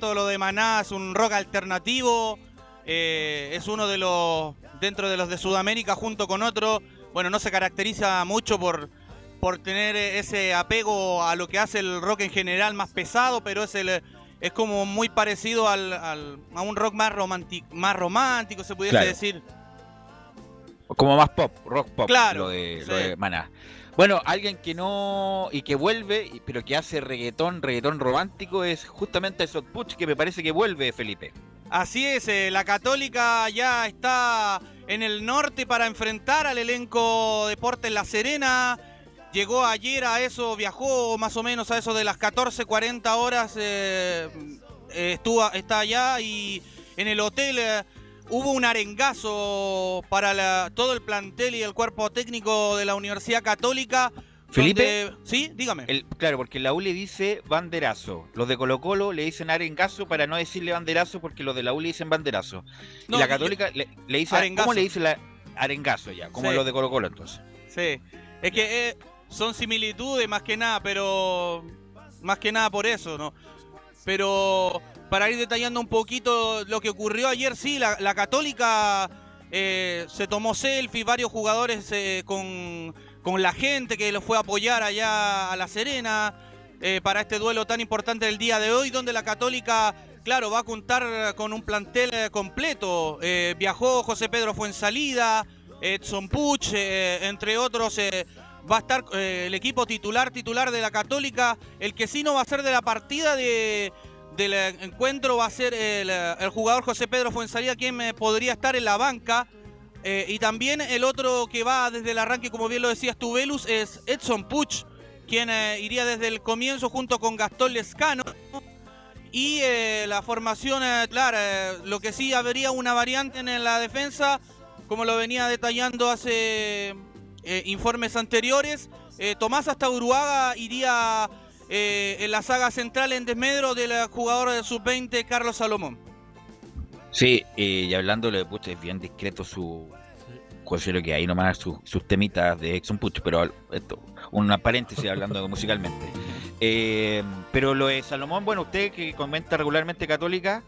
D: lo de Maná es un rock alternativo. es uno de los, dentro de los de Sudamérica, junto con otro. Bueno, no se caracteriza mucho por, por tener ese apego a lo que hace el rock en general más pesado, pero es el. Es como muy parecido al, al- a un rock más, romanti- más romántico, se pudiese
A: Claro.
D: decir.
A: Como más pop, rock pop,
D: Claro,
A: lo de, lo de Maná. Bueno, alguien que no. y que vuelve, pero que hace reggaetón, reggaetón romántico, es justamente Sot Puch, que me parece que vuelve, Felipe.
D: Así es, eh, la Católica ya está en el norte para enfrentar al elenco Deportes La Serena. Llegó ayer a eso, viajó más o menos a eso de las 14.40 horas. eh, eh, estuvo, está allá y en el hotel hubo un arengazo para todo el plantel y el cuerpo técnico de la Universidad Católica.
A: Felipe.
D: donde- sí, dígame.
A: El, claro, porque la U le dice banderazo. Los de Colo Colo le dicen arengazo para no decirle banderazo, porque los de la U le dicen banderazo.
D: No,
A: y la Católica le, le dice.
D: Arengazo.
A: ¿Cómo le dice la arengazo ya? Como
D: Sí.
A: los de Colo Colo entonces.
D: Sí, es que eh, son similitudes más que nada, pero más que nada por eso, ¿no? Pero para ir detallando un poquito lo que ocurrió ayer, sí, la, la Católica eh, se tomó selfie, varios jugadores eh, con, con la gente que lo fue a apoyar allá a La Serena eh, para este duelo tan importante del día de hoy, donde la Católica, claro, va a contar con un plantel eh, completo. Eh, viajó José Pedro Fuensalida, Edson Puch, entre otros. va a estar el equipo titular, titular de la Católica. El que sí no va a ser de la partida de, del encuentro va a ser el, el jugador José Pedro Fuensalida, quien podría estar en la banca. Eh, y también el otro que va desde el arranque, como bien lo decías tú, Velus, es Edson Puch, quien eh, iría desde el comienzo junto con Gastón Lescano. Y eh, la formación, claro, lo que sí habría una variante en la defensa, como lo venía detallando hace informes anteriores. Tomás hasta Uruaga iría en la saga central en desmedro del jugador de sub-20 Carlos Salomón.
A: Sí, eh, y hablando de Puch, es bien discreto su. Considero que ahí nomás sus, sus temitas de Exxon Puch, pero esto, una paréntesis hablando (laughs) musicalmente. Eh, pero lo de Salomón, bueno, usted que comenta regularmente Católica,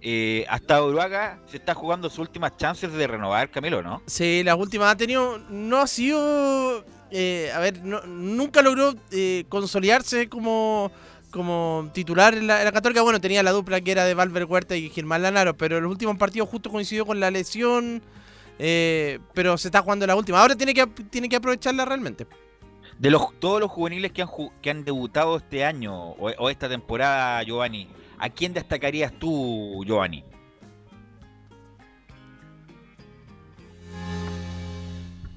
A: eh, hasta Uruaga se está jugando sus últimas chances de renovar, Camilo, ¿no?
H: Sí, las últimas ha tenido. No ha sido. eh, a ver, no- nunca logró eh, consolidarse como, como titular en la, en la Católica. Bueno, tenía la dupla que era de Valver Huerta y Germán Lanaro, pero los últimos partidos justo coincidió con la lesión. eh, pero se está jugando la última. Ahora tiene que, tiene que aprovecharla realmente.
A: De los todos los juveniles que han, que han debutado este año o, o esta temporada, Giovanni, ¿a quién destacarías tú, Giovanni?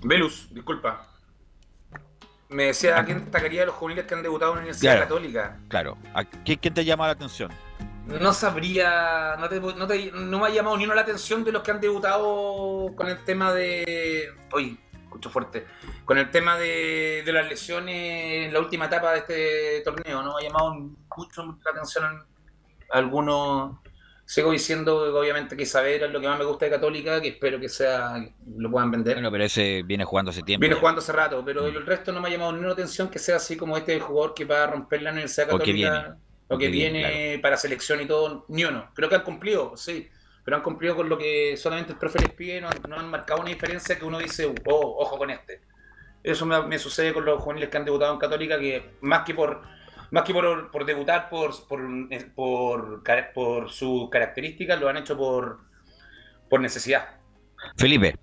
F: Velus, disculpa. Me decía a quién destacaría de los juveniles que han debutado en la Universidad
A: Claro.
F: Católica.
A: Claro, ¿a qué- ¿quién te llama la atención?
F: No sabría, no, te- no te- no me ha llamado ni uno la atención de los que han debutado con el tema de. Uy, escucho fuerte. Con el tema de, de las lesiones en la última etapa de este torneo. No me ha llamado mucho la atención algunos. Sigo diciendo que obviamente que Isabel es lo que más me gusta de Católica, que espero que sea lo puedan vender.
A: Bueno, pero ese viene jugando hace tiempo.
F: Viene jugando hace rato, pero el resto no me ha llamado ni una atención que sea así como este jugador que va a romper la Universidad
A: O que
F: Católica.
A: viene.
F: O que
A: viene,
F: viene para selección y todo, ni uno. Creo que han cumplido, sí. Pero han cumplido con lo que solamente el profe les pide, no han, no han marcado una diferencia que uno dice, oh, ojo con este. Eso me, me sucede con los juveniles que han debutado en Católica, que más que por más que por, por debutar por, por, por, por sus características, lo han hecho por, por necesidad.
A: Felipe.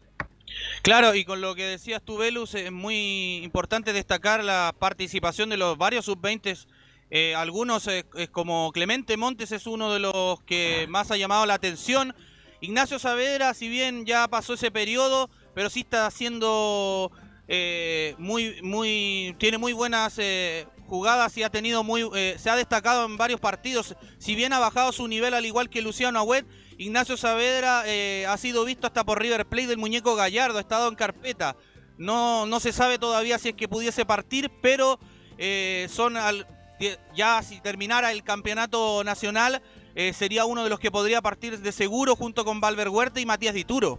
D: Claro, y con lo que decías tú, Velus, es muy importante destacar la participación de los varios sub-20. eh, algunos, eh, como Clemente Montes, es uno de los que más ha llamado la atención. Ignacio Saavedra, si bien ya pasó ese periodo, pero sí está haciendo eh, muy, muy, tiene muy buenas eh, jugadas y ha tenido muy, eh, se ha destacado en varios partidos. Si bien ha bajado su nivel al igual que Luciano Agüet, Ignacio Saavedra ha sido visto hasta por River Plate del muñeco Gallardo, ha estado en carpeta. No, no se sabe todavía si es que pudiese partir, pero son al- ya si terminara el campeonato nacional, sería uno de los que podría partir de seguro junto con Valver Huerta y Matías Dituro.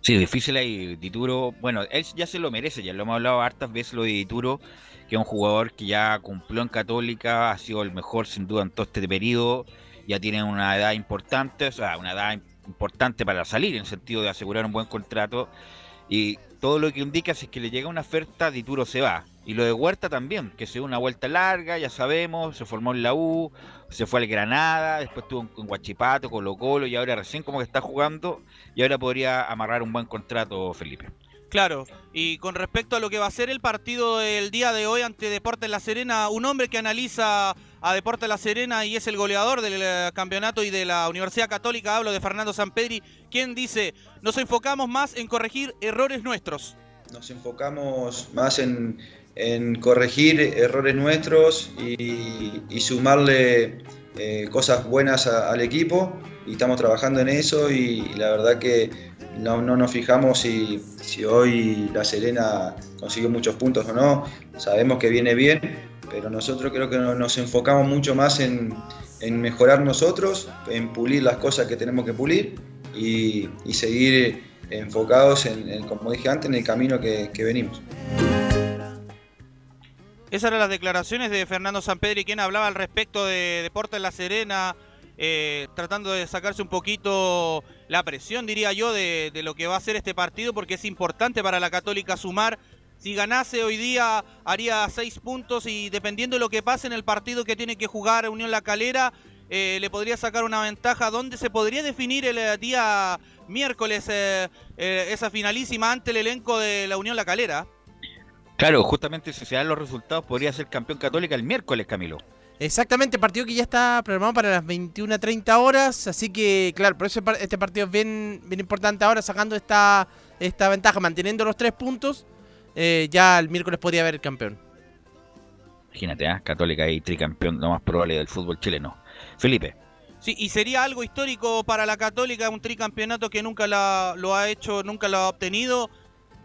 A: Sí, difícil ahí, Dituro. Bueno, él ya se lo merece, ya lo hemos hablado hartas veces lo de Dituro, que es un jugador que ya cumplió en Católica, ha sido el mejor sin duda en todo este periodo, ya tiene una edad importante, o sea, una edad importante para salir, en el sentido de asegurar un buen contrato, y todo lo que indica es que le llega una oferta, Dituro se va. Y lo de Huerta también, que se dio una vuelta larga, ya sabemos, se formó en la U, se fue al Granada, después estuvo en, Huachipato, Colo Colo, y ahora recién como que está jugando, y ahora podría amarrar un buen contrato, Felipe.
D: Claro, y con respecto a lo que va a ser el partido del día de hoy ante Deportes La Serena, un hombre que analiza a Deportes La Serena y es el goleador del eh, campeonato y de la Universidad Católica, hablo de Fernando Sampedri, quien dice, nos enfocamos más en corregir errores nuestros.
N: Nos enfocamos más en, en corregir errores nuestros y, sumarle eh, cosas buenas al equipo y estamos trabajando en eso y, la verdad que no, no nos fijamos si, si hoy La Serena consiguió muchos puntos o no, sabemos que viene bien, pero nosotros creo que no- nos enfocamos mucho más en, en mejorar nosotros, en pulir las cosas que tenemos que pulir y, seguir enfocados, en, en, como dije antes, en el camino que, que venimos.
D: Esas eran las declaraciones de Fernando Sampedri, quien hablaba al respecto de Deportes La Serena, eh, tratando de sacarse un poquito la presión, diría yo, de, lo que va a ser este partido, porque es importante para la Católica sumar. Si ganase hoy día haría seis puntos y dependiendo de lo que pase en el partido que tiene que jugar Unión La Calera, eh, le podría sacar una ventaja donde se podría definir el eh, día miércoles eh, esa finalísima ante el elenco de la Unión La Calera.
A: Claro, justamente si se dan los resultados, podría ser campeón católica el miércoles, Camilo.
H: Exactamente, partido que ya está programado para las 21.30 horas, así que claro, por eso par- este partido es bien, bien importante ahora, sacando esta, esta ventaja, manteniendo los tres puntos, eh, ya el miércoles podría haber campeón.
A: Imagínate, ¿ah? Católica y tricampeón, lo más probable del fútbol chileno. Felipe.
D: Sí, y sería algo histórico para la Católica, un tricampeonato que nunca la- lo ha hecho, nunca lo ha obtenido.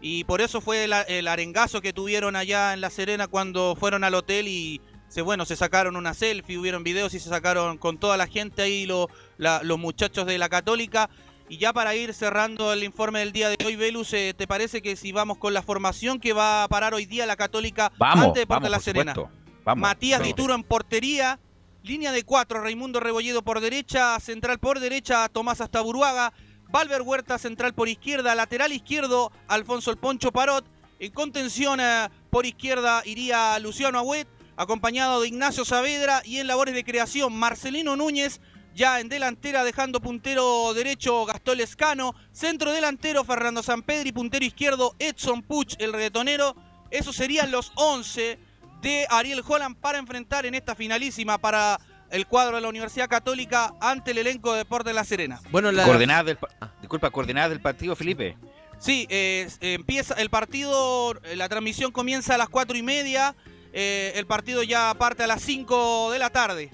D: Y por eso fue la- el arengazo que tuvieron allá en La Serena cuando fueron al hotel y se, bueno, se sacaron una selfie, hubieron videos y se sacaron con toda la gente ahí, lo- la- los muchachos de la Católica. Y ya para ir cerrando el informe del día de hoy, Velus, eh, ¿te parece que si vamos con la formación que va a parar hoy día la Católica
A: Vamos,
D: ante Deportes La Serena?
A: Vamos,
D: Matías
A: vamos.
D: Dituro en portería. Línea de cuatro, Raimundo Rebolledo por derecha, central por derecha, Tomás Astaburuaga, Valver Huerta central por izquierda, lateral izquierdo, Alfonso El Poncho Parot, en contención eh, por izquierda iría Luciano Agüet, acompañado de Ignacio Saavedra y en labores de creación Marcelino Núñez, ya en delantera dejando puntero derecho Gastón Lescano, centro delantero Fernando Sampedri, puntero izquierdo Edson Puch, el reggaetonero. Esos serían los 11 de Ariel Holland para enfrentar en esta finalísima para el cuadro de la Universidad Católica ante el elenco de Deportes de La Serena.
H: Bueno, la...
A: Coordenadas del, pa- disculpa, coordenadas del partido, Felipe.
D: Sí, eh, empieza el partido, eh, la transmisión comienza a las cuatro y media, eh, el partido ya parte a las 5 de la tarde.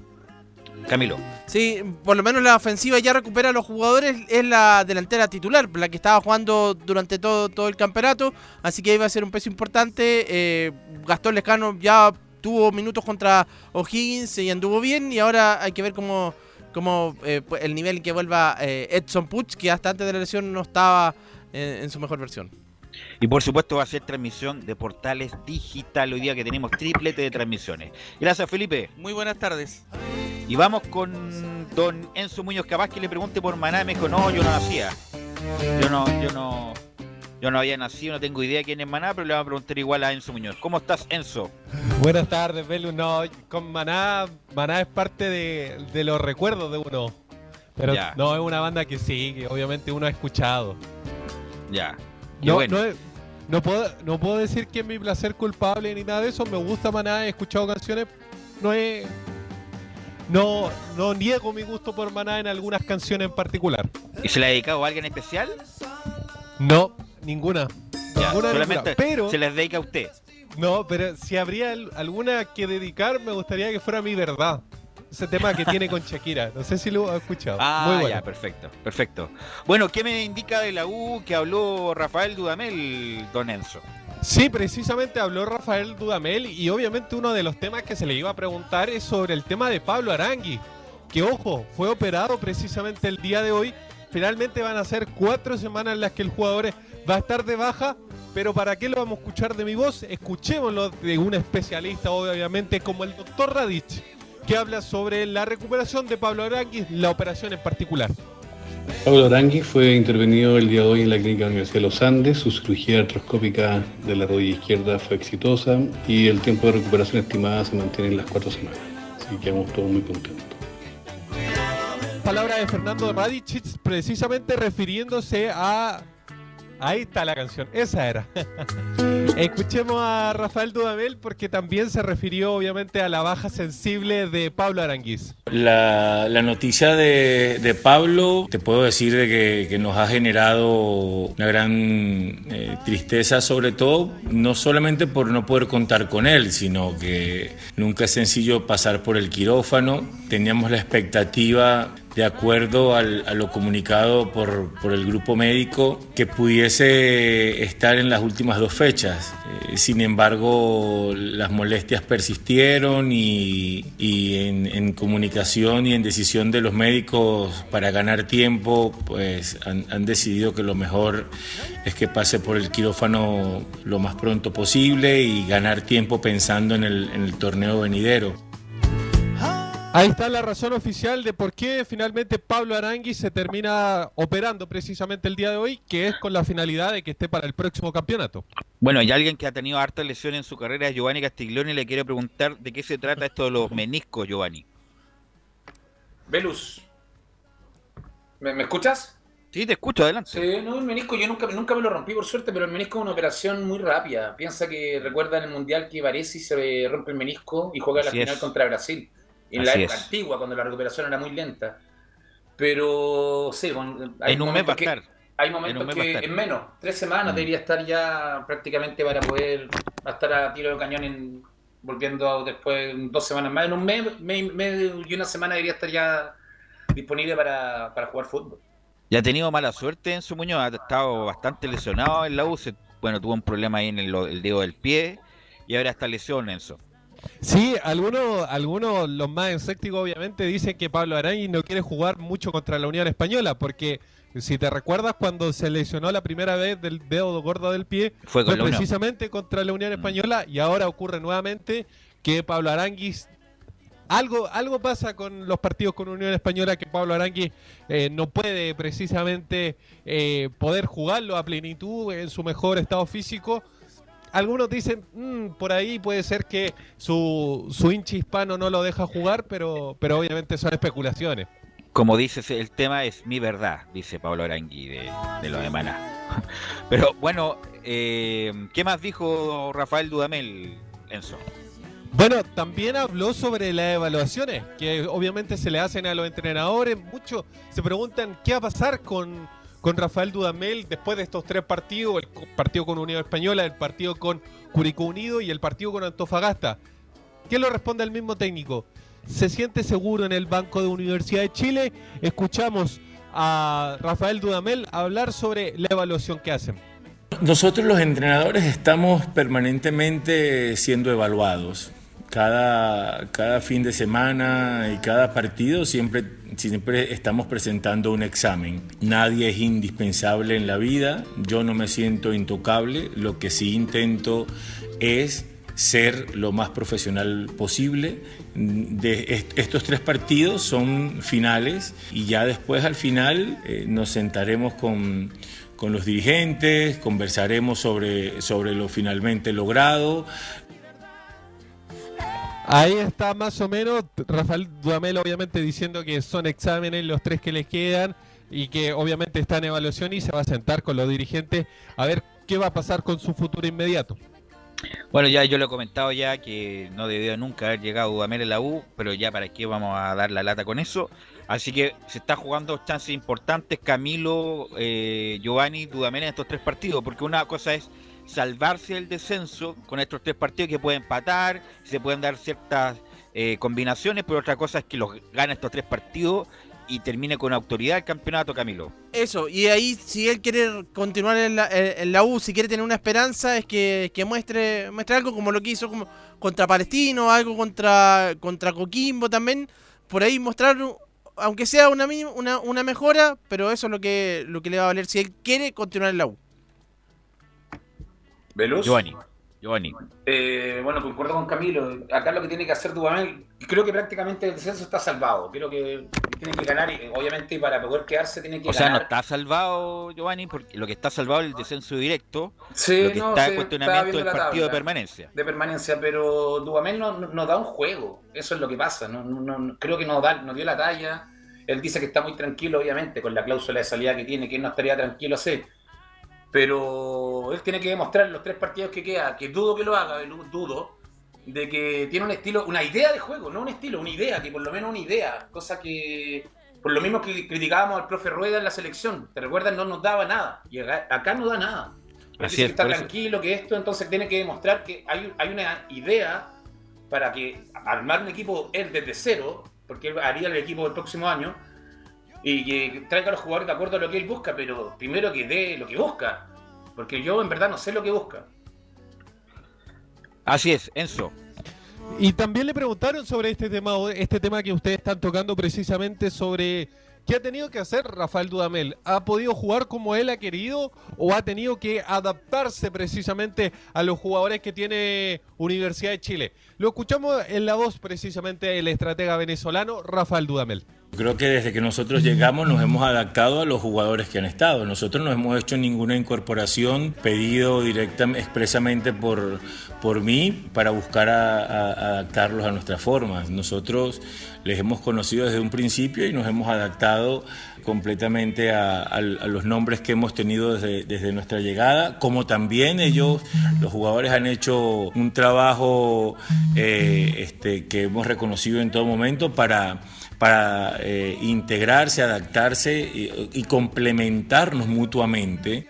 A: Camilo.
H: Sí, por lo menos la ofensiva ya recupera a los jugadores, es la delantera titular, la que estaba jugando durante todo, todo el campeonato, así que ahí va a ser un peso importante. eh, Gastón Lescano ya tuvo minutos contra O'Higgins y anduvo bien, y ahora hay que ver cómo, cómo eh, el nivel en que vuelva eh, Edson Puch, que hasta antes de la lesión no estaba eh, en su mejor versión.
A: Y por supuesto va a ser transmisión de portales digital hoy día que tenemos triplete de transmisiones. Gracias, Felipe.
D: Muy buenas tardes.
A: Y vamos con don Enzo Muñoz Capaz que le pregunte por Maná. Me dijo, no, yo no nacía. Yo no, yo no, yo no había nacido, no tengo idea quién es Maná, pero le vamos a preguntar igual a Enzo Muñoz. ¿Cómo estás, Enzo?
C: Buenas tardes, Belu. No, con Maná, Maná es parte de, de los recuerdos de uno. Pero
A: Ya.
C: no, es una banda que sí, que obviamente uno ha escuchado.
A: Ya.
C: No,
A: bueno.
C: no, no puedo, no puedo decir que es mi placer culpable ni nada de eso. Me gusta Maná, he escuchado canciones. No es. No, no niego mi gusto por Maná en algunas canciones en particular.
A: ¿Y se le ha dedicado a alguien especial?
C: No, ninguna.
A: Ya,
C: Ninguna,
A: solamente.
C: Pero.
A: se les dedica a usted.
C: No, pero si habría alguna que dedicar, me gustaría que fuera mi verdad. Ese tema que tiene con (laughs) Shakira. No sé si lo ha escuchado.
A: Ah,
C: Muy bueno.
A: ya, perfecto, perfecto. Bueno, ¿qué me indica de la U que habló Rafael Dudamel, don Enzo?
C: Sí, precisamente habló Rafael Dudamel y obviamente uno de los temas que se le iba a preguntar es sobre el tema de Pablo Arangui, que ojo, fue operado precisamente el día de hoy. Finalmente van a ser cuatro semanas en las que el jugador va a estar de baja, pero ¿para qué lo vamos a escuchar de mi voz? Escuchémoslo de un especialista, obviamente, como el doctor Radich, que habla sobre la recuperación de Pablo Arangui, la operación en particular.
O: Pablo Arangui fue intervenido el día de hoy en la Clínica de la Universidad de los Andes. Su cirugía artroscópica de la rodilla izquierda fue exitosa y el tiempo de recuperación estimada se mantiene en las cuatro semanas. Así que quedamos todos muy contentos.
C: Palabra de Fernando Radich, precisamente refiriéndose a. Ahí está la canción, esa era. (laughs) Escuchemos a Rafael Dudamel porque también se refirió obviamente a la baja sensible de Pablo Aranguiz.
P: La, noticia de, Pablo, te puedo decir de que, que nos ha generado una gran eh, tristeza, sobre todo, no solamente por no poder contar con él, sino que nunca es sencillo pasar por el quirófano. Teníamos la expectativa de acuerdo a lo comunicado por, el grupo médico, que pudiese estar en las últimas dos fechas. Eh, sin embargo, las molestias persistieron y, en, comunicación y en decisión de los médicos para ganar tiempo, pues han, decidido que lo mejor es que pase por el quirófano lo más pronto posible y ganar tiempo pensando en el torneo venidero.
C: Ahí está la razón oficial de por qué finalmente Pablo Aranguiz se termina operando precisamente el día de hoy, que es con la finalidad de que esté para el próximo campeonato.
A: Bueno, hay alguien que ha tenido hartas lesiones en su carrera, Giovanni Castiglione, le quiere preguntar de qué se trata esto de los meniscos, Giovanni.
F: Velus. ¿Me, me escuchas?
A: Sí, te escucho, adelante.
F: Sí, no, el menisco yo nunca, nunca me lo rompí por suerte, pero el menisco es una operación muy rápida. Piensa que recuerda en el Mundial que Varesi se rompe el menisco y juega la final
A: es.
F: contra Brasil. En la época
A: es.
F: antigua, cuando la recuperación era muy lenta. Pero sí, bueno, hay
A: En un mes va
F: momentos
A: a
F: que-
A: estar.
F: Hay
A: En
F: momentos
A: mes a
F: que en menos, tres semanas
A: Mm.
F: debería estar ya prácticamente para poder estar a tiro de cañón en, volviendo después dos semanas más. En un mes, mes, mes y una semana debería estar ya disponible para, para jugar fútbol.
A: Ya ha tenido mala suerte en su Muñoz, ha estado bastante lesionado en la U. bueno, tuvo un problema ahí en el, el dedo del pie y ahora está lesión, Enzo.
C: Sí, algunos, algunos, los más escépticos obviamente, dicen que Pablo Arangui no quiere jugar mucho contra la Unión Española, porque si te recuerdas cuando se lesionó la primera vez del dedo gordo del pie,
A: Fue
C: precisamente contra la Unión Española y ahora ocurre nuevamente que Pablo Aranguis algo, algo pasa con los partidos con Unión Española que Pablo Arangui eh, no puede precisamente eh, poder jugarlo a plenitud en su mejor estado físico. Algunos dicen, "Mm, por ahí puede ser que su, su hincha hispano no lo deja jugar, pero, pero obviamente son especulaciones.
A: Como dices, el tema es mi verdad, dice Pablo Arangui de, de lo de Maná. (laughs) Pero bueno, eh, ¿qué más dijo Rafael Dudamel, Enzo?
C: Bueno, también habló sobre las evaluaciones, que obviamente se le hacen a los entrenadores. Muchos se preguntan qué va a pasar con, con Rafael Dudamel después de estos tres partidos, el partido con Unión Española, el partido con Curicó Unido y el partido con Antofagasta. ¿Qué lo responde el mismo técnico? ¿Se siente seguro en el banco de Universidad de Chile? Escuchamos a Rafael Dudamel hablar sobre la evaluación que hacen.
P: Nosotros los entrenadores estamos permanentemente siendo evaluados. Cada, cada fin de semana y cada partido siempre, siempre estamos presentando un examen. Nadie es indispensable en la vida, yo no me siento intocable, lo que sí intento es ser lo más profesional posible. Estos tres partidos son finales y ya después al final eh, nos sentaremos con, con los dirigentes, conversaremos sobre, sobre lo finalmente logrado.
C: Ahí está más o menos Rafael Dudamel obviamente diciendo que son exámenes los tres que les quedan y que obviamente está en evaluación y se va a sentar con los dirigentes a ver qué va a pasar con su futuro inmediato.
A: Bueno, ya yo lo he comentado ya que no debió nunca haber llegado Dudamel en la U, pero ya para qué vamos a dar la lata con eso. Así que se está jugando chances importantes Camilo, eh, Giovanni, Dudamel en estos tres partidos, porque una cosa es salvarse del descenso con estos tres partidos que pueden empatar, se pueden dar ciertas eh, combinaciones, pero otra cosa es que los gane estos tres partidos y termine con autoridad el campeonato, Camilo.
H: Eso, y ahí si él quiere continuar en la, en la U, si quiere tener una esperanza, es que, que muestre, muestre algo como lo que hizo como contra Palestino, algo contra, contra Coquimbo también. Por ahí mostrar, aunque sea una, una, una mejora, pero eso es lo que, lo que le va a valer si él quiere continuar en la U.
F: ¿Veluz?
A: Giovanni, Giovanni.
F: Eh, bueno, concuerdo con Camilo. Acá lo que tiene que hacer Dudamel, creo que prácticamente el descenso está salvado. Creo que tiene que ganar y obviamente para poder quedarse tiene que
A: O sea, no
F: ganar.
A: está salvado Giovanni, porque lo que está salvado es el descenso directo,
F: Sí,
A: lo que
F: no,
A: está en cuestionamiento del partido de permanencia.
F: de permanencia, pero Dudamel no, no- nos da un juego. Eso es lo que pasa. No, no- no- creo que no, da, no dio la talla. Él dice que está muy tranquilo, obviamente, con la cláusula de salida que tiene, que él no estaría tranquilo así. Pero él tiene que demostrar en los tres partidos que queda, que dudo que lo haga, dudo, de que tiene un estilo, una idea de juego, no un estilo, una idea, que por lo menos una idea. Cosa que, por lo mismo que criticábamos al profe Rueda en la selección, ¿te recuerdas? No nos daba nada. Y acá, acá no da nada. Él
A: Así
F: dice
A: es,
F: que está
A: eso-
F: tranquilo, que esto, entonces tiene que demostrar que hay, hay una idea para que armar un equipo él desde cero, porque él haría el equipo del próximo año, y que traiga a los jugadores de acuerdo a lo que él busca, pero primero que dé lo que busca, porque yo en verdad no sé lo que busca.
A: Así es, Enzo.
C: Y también le preguntaron sobre este tema, este tema que ustedes están tocando precisamente sobre qué ha tenido que hacer Rafael Dudamel. ¿Ha podido jugar como él ha querido o ha tenido que adaptarse precisamente a los jugadores que tiene Universidad de Chile? Lo escuchamos en la voz precisamente del estratega venezolano Rafael Dudamel.
P: Creo que desde que nosotros llegamos nos hemos adaptado a los jugadores que han estado. Nosotros no hemos hecho ninguna incorporación pedido directa, expresamente por, por mí para buscar a- a- adaptarlos a nuestras formas. Nosotros les hemos conocido desde un principio y nos hemos adaptado completamente a, a- a los nombres que hemos tenido desde, desde nuestra llegada, como también ellos, los jugadores han hecho un trabajo eh, este, que hemos reconocido en todo momento para para eh, integrarse, adaptarse y, y complementarnos mutuamente.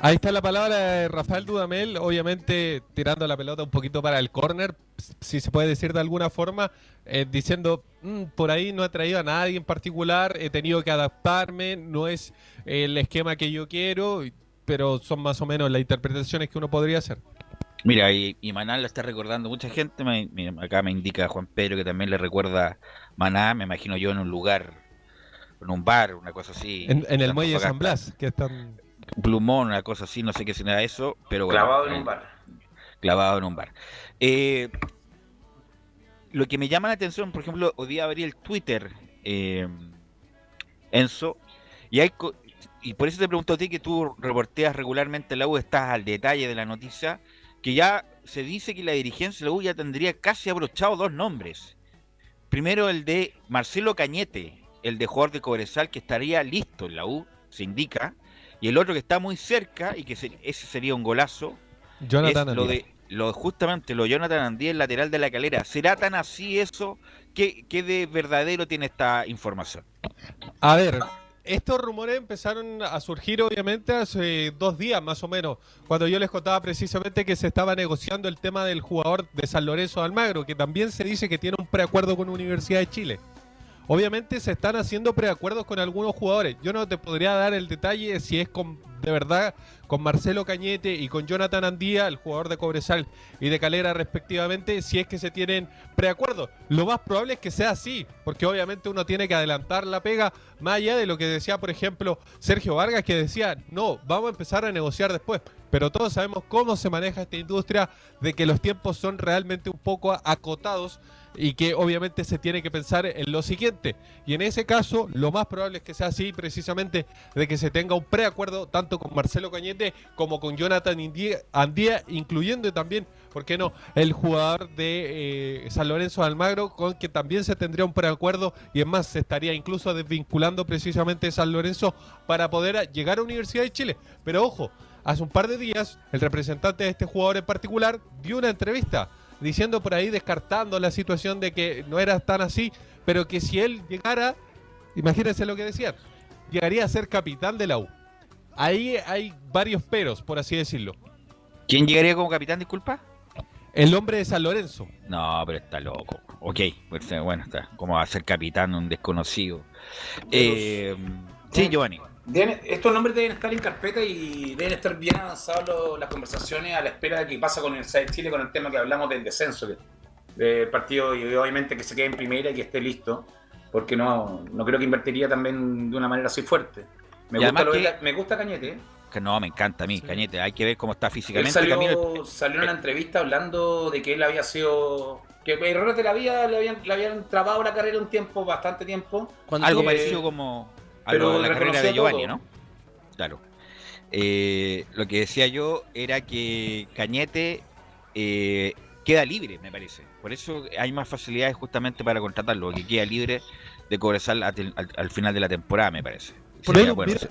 C: Ahí está la palabra de Rafael Dudamel, obviamente tirando la pelota un poquito para el córner, si se puede decir de alguna forma, eh, diciendo, "Mm, por ahí no he traído a nadie en particular, he tenido que adaptarme, no es el esquema que yo quiero, pero son más o menos las interpretaciones que uno podría hacer.
A: Mira, y, y Maná la está recordando mucha gente. me- mira, acá me indica Juan Pedro que también le recuerda Maná, me imagino yo en un lugar, en un bar, una cosa así.
C: En, en el muelle de San. Blas, que están...
A: Plumón, una cosa así, no sé qué será eso, pero bueno.
F: Clavado en
A: eh,
F: un bar.
A: Clavado en un bar. Eh, lo que me llama la atención, por ejemplo, hoy día abrí el Twitter, eh, Enzo, y hay co- y por eso te pregunto a ti que tú reporteas regularmente la U, estás al detalle de la noticia, que ya se dice que la dirigencia de la U ya tendría casi abrochado dos nombres. Primero el de Marcelo Cañete, el de jugador de Cobresal que estaría listo en la U, se indica, y el otro que está muy cerca y que se- ese sería un golazo,
C: Jonathan
A: es lo de lo justamente lo de Jonathan Andía, el lateral de la calera. ¿Será tan así eso? ¿Qué, qué de verdadero tiene esta información?
C: A ver, estos rumores empezaron a surgir obviamente hace dos días más o menos, cuando yo les contaba precisamente que se estaba negociando el tema del jugador de San Lorenzo de Almagro, que también se dice que tiene un preacuerdo con Universidad de Chile. Obviamente se están haciendo preacuerdos con algunos jugadores. Yo no te podría dar el detalle si es con de verdad con Marcelo Cañete y con Jonathan Andía, el jugador de Cobresal y de Calera respectivamente, si es que se tienen preacuerdos. Lo más probable es que sea así, porque obviamente uno tiene que adelantar la pega, más allá de lo que decía, por ejemplo, Sergio Vargas, que decía, no, vamos a empezar a negociar después. Pero todos sabemos cómo se maneja esta industria, de que los tiempos son realmente un poco acotados y que obviamente se tiene que pensar en lo siguiente. Y en ese caso, lo más probable es que sea así, precisamente, de que se tenga un preacuerdo tanto con Marcelo Cañete como con Jonathan Andía, incluyendo también, ¿por qué no?, el jugador de eh, San Lorenzo de Almagro, con que también se tendría un preacuerdo y es más, se estaría incluso desvinculando precisamente San Lorenzo para poder llegar a Universidad de Chile. Pero ojo, hace un par de días, el representante de este jugador en particular dio una entrevista diciendo por ahí, descartando la situación de que no era tan así, pero que si él llegara, imagínense lo que decían, llegaría a ser capitán de la U. Ahí hay varios peros, por así decirlo.
A: ¿Quién llegaría como capitán, disculpa?
C: El hombre de San Lorenzo.
A: No, pero está loco. Ok, bueno, está. ¿Cómo va a ser capitán un desconocido? Eh, sí, Giovanni.
F: Deben- estos nombres deben estar en carpeta y deben estar bien avanzadas lo- las conversaciones a la espera de que pasa con Universidad de Chile con el tema que hablamos del descenso que- del partido y obviamente que se quede en primera y que esté listo, porque no, no creo que invertiría también de una manera así fuerte. Me, gusta, lo de
A: que-
F: la- me gusta Cañete. ¿eh?
A: Que no, me encanta a mí, Cañete. Hay que ver cómo está
F: Él
A: físicamente. Camilo.
F: salió, salió en una entrevista hablando de que él había sido. que errores de la vida le habían, le habían trabado la carrera un tiempo, bastante tiempo.
A: Algo
F: Eh,
A: parecido como
F: pero
A: de la carrera de Giovanni,
F: todo.
A: ¿no? Claro. Eh, lo que decía yo era que Cañete eh, queda libre, me parece. Por eso hay más facilidades justamente para contratarlo, que queda libre de Cobresal al, al- al final de la temporada, me parece. Bueno.
C: mira-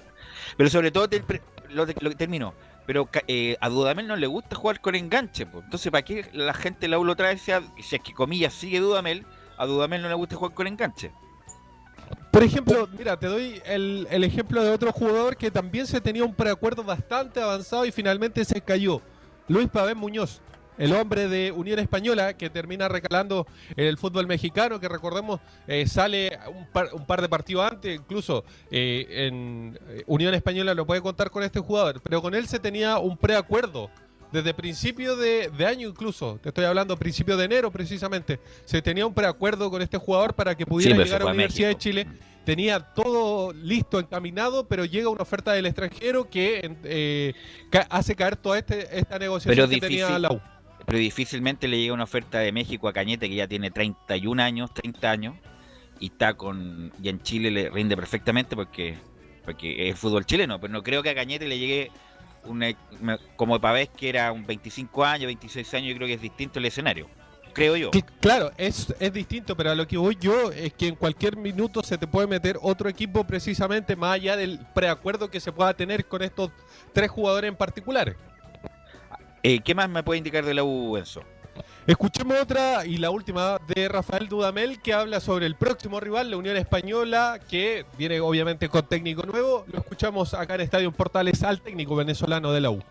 A: Pero sobre todo, te- lo, de- lo que termino. Pero eh, a Dudamel no le gusta jugar con enganche. pues. Entonces, ¿para qué la gente de la U lo trae? Si, a- si es que comillas sigue Dudamel, a Dudamel no le gusta jugar con enganche.
C: Por ejemplo, mira, te doy el, el ejemplo de otro jugador que también se tenía un preacuerdo bastante avanzado y finalmente se cayó. Luis Pavén Muñoz, el hombre de Unión Española que termina recalando en el fútbol mexicano, que recordemos eh, sale un par, un par de partidos antes, incluso eh, en eh, Unión Española lo puede contar con este jugador, pero con él se tenía un preacuerdo. Desde principio de, de año incluso, te estoy hablando principio de enero precisamente, se tenía un preacuerdo con este jugador para que pudiera llegar a
A: fue a
C: Universidad de. Chile. Tenía todo listo, encaminado, pero llega una oferta del extranjero que eh, ca- hace caer toda este, esta negociación
A: Pero
C: que tenía la U.
A: pero difícilmente le llega una oferta de México a Cañete que ya tiene 31 años, 30 años y está con y en Chile le rinde perfectamente porque porque es fútbol chileno, pero no creo que a Cañete le llegue una, una- como Pavés que era un 25 años, 26 años, yo creo que es distinto el escenario. Creo yo.
C: Cl- Claro, es, es distinto, pero a lo que voy yo es que en cualquier minuto se te puede meter otro equipo precisamente más allá del preacuerdo que se pueda tener con estos tres jugadores en particular.
A: Eh, ¿Qué más me puede indicar de la U, Enzo?
C: Escuchemos otra y la última de Rafael Dudamel que habla sobre el próximo rival, la Unión Española, que viene obviamente con técnico nuevo. Lo escuchamos acá en Estadio Portales al técnico venezolano de la U.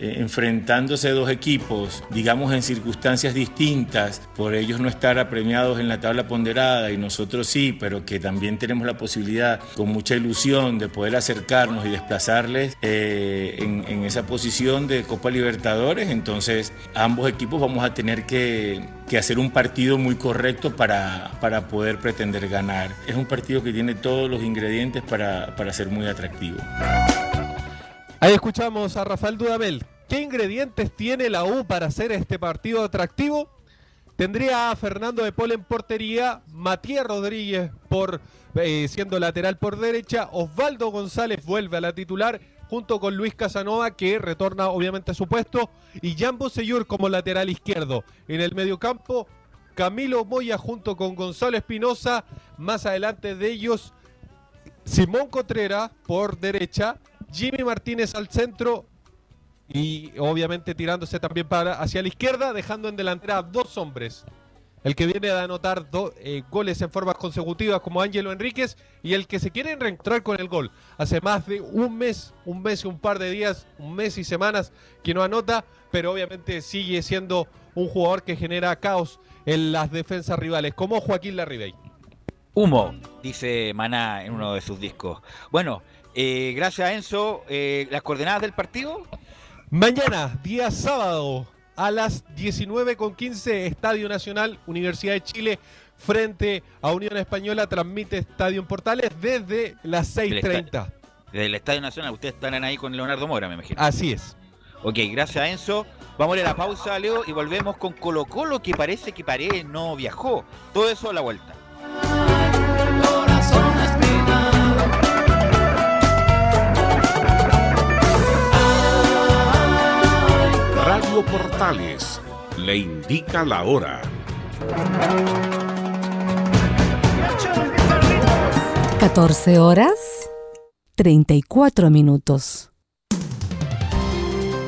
P: Eh, enfrentándose dos equipos, digamos en circunstancias distintas, por ellos no estar apremiados en la tabla ponderada y nosotros sí, pero que también tenemos la posibilidad con mucha ilusión de poder acercarnos y desplazarles eh, en, esa posición de Copa Libertadores, entonces ambos equipos vamos a tener que, hacer un partido muy correcto para, poder pretender ganar. Es un partido que tiene todos los ingredientes para ser muy atractivo.
C: Ahí escuchamos a Rafael Dudamel. ¿Qué ingredientes tiene la U para hacer este partido atractivo? Tendría a Fernando de Paul en portería, Matías Rodríguez por eh, siendo lateral por derecha, Osvaldo González vuelve a la titular junto con Luis Casanova que retorna obviamente a su puesto y Jambo Seyur como lateral izquierdo. En el mediocampo Camilo Moya junto con Gonzalo Espinosa, más adelante de ellos Simón Cotrera por derecha, Jimmy Martínez al centro y obviamente tirándose también para hacia la izquierda, dejando en delantera a dos hombres. El que viene a anotar dos eh, goles en formas consecutivas como Ángelo Enríquez y el que se quiere reencontrar con el gol. Hace más de un mes, un mes y un par de días, un mes y semanas que no anota, pero obviamente sigue siendo un jugador que genera caos en las defensas rivales, como Joaquín Larribey.
A: Humo, dice Maná en uno de sus discos. Bueno, eh, gracias Enzo. Eh, ¿Las coordenadas del partido?
C: Mañana, día sábado, a las 19.15, Estadio Nacional, Universidad de Chile, frente a Unión Española, transmite Estadio en Portales desde las 6.30.
A: Desde el Estadio Nacional, ustedes están ahí con Leonardo Mora, me imagino.
C: Así es.
A: Ok, gracias Enzo. Vamos a ir a la pausa, Leo, y volvemos con Colo Colo, que parece que Paredes no viajó. Todo eso a la vuelta.
L: Portales le indica la hora.
M: 14 horas 34 minutos.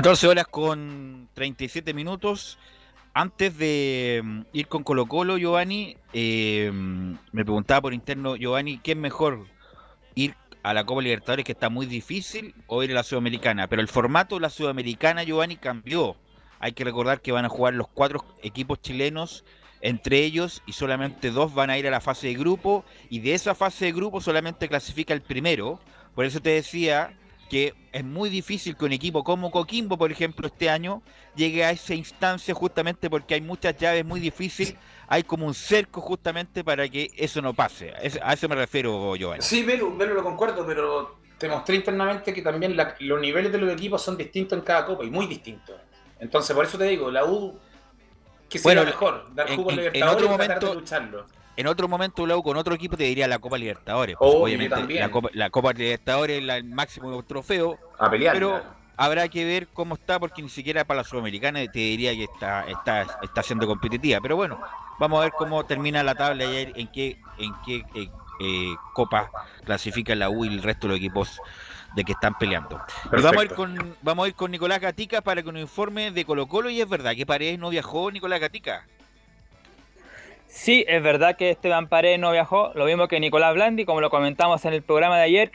A: 14 horas con 37 minutos. Antes de mm, ir con Colo Colo, Giovanni, eh, me preguntaba por interno, Giovanni, ¿qué es mejor? ¿Ir a la Copa Libertadores, que está muy difícil, o ir a la Sudamericana? Pero el formato de la Sudamericana, Giovanni, cambió. Hay que recordar que van a jugar los cuatro equipos chilenos entre ellos y solamente dos van a ir a la fase de grupo y de esa fase de grupo solamente clasifica el primero. Por eso te decía que es muy difícil que un equipo como Coquimbo, por ejemplo, este año llegue a esa instancia justamente porque hay muchas llaves muy difíciles, hay como un cerco justamente para que eso no pase. A eso me refiero, Giovanni.
F: Sí, Velo lo concuerdo, pero te mostré internamente que también la- los niveles de los equipos son distintos en cada copa y muy distintos. Entonces, por eso te digo, la U, que sería
A: Bueno,
F: mejor? Dar jugo en,
A: en- en otro
F: y tratar de
A: momento-
F: lucharlo.
A: En otro momento, Lau, con otro equipo te diría la Copa Libertadores. pues,
F: Obvio,
A: obviamente,
F: también.
A: la Copa, la Copa Libertadores es la- el máximo trofeo.
F: A pelearla.
A: Pero habrá que ver cómo está, porque ni siquiera para la Sudamericana te diría que está, está, está siendo competitiva. Pero bueno, vamos a ver cómo termina la tabla y en qué, en qué eh, eh, copa clasifica la U y el resto de los equipos de que están peleando. Vamos a ir con, vamos a ir con Nicolás Gatica para que nos informe de Colo Colo y es verdad que Paredes no viajó Nicolás Gatica.
B: Sí, es verdad que Esteban Paredes no viajó, lo mismo que Nicolás Blandi, como lo comentamos en el programa de ayer.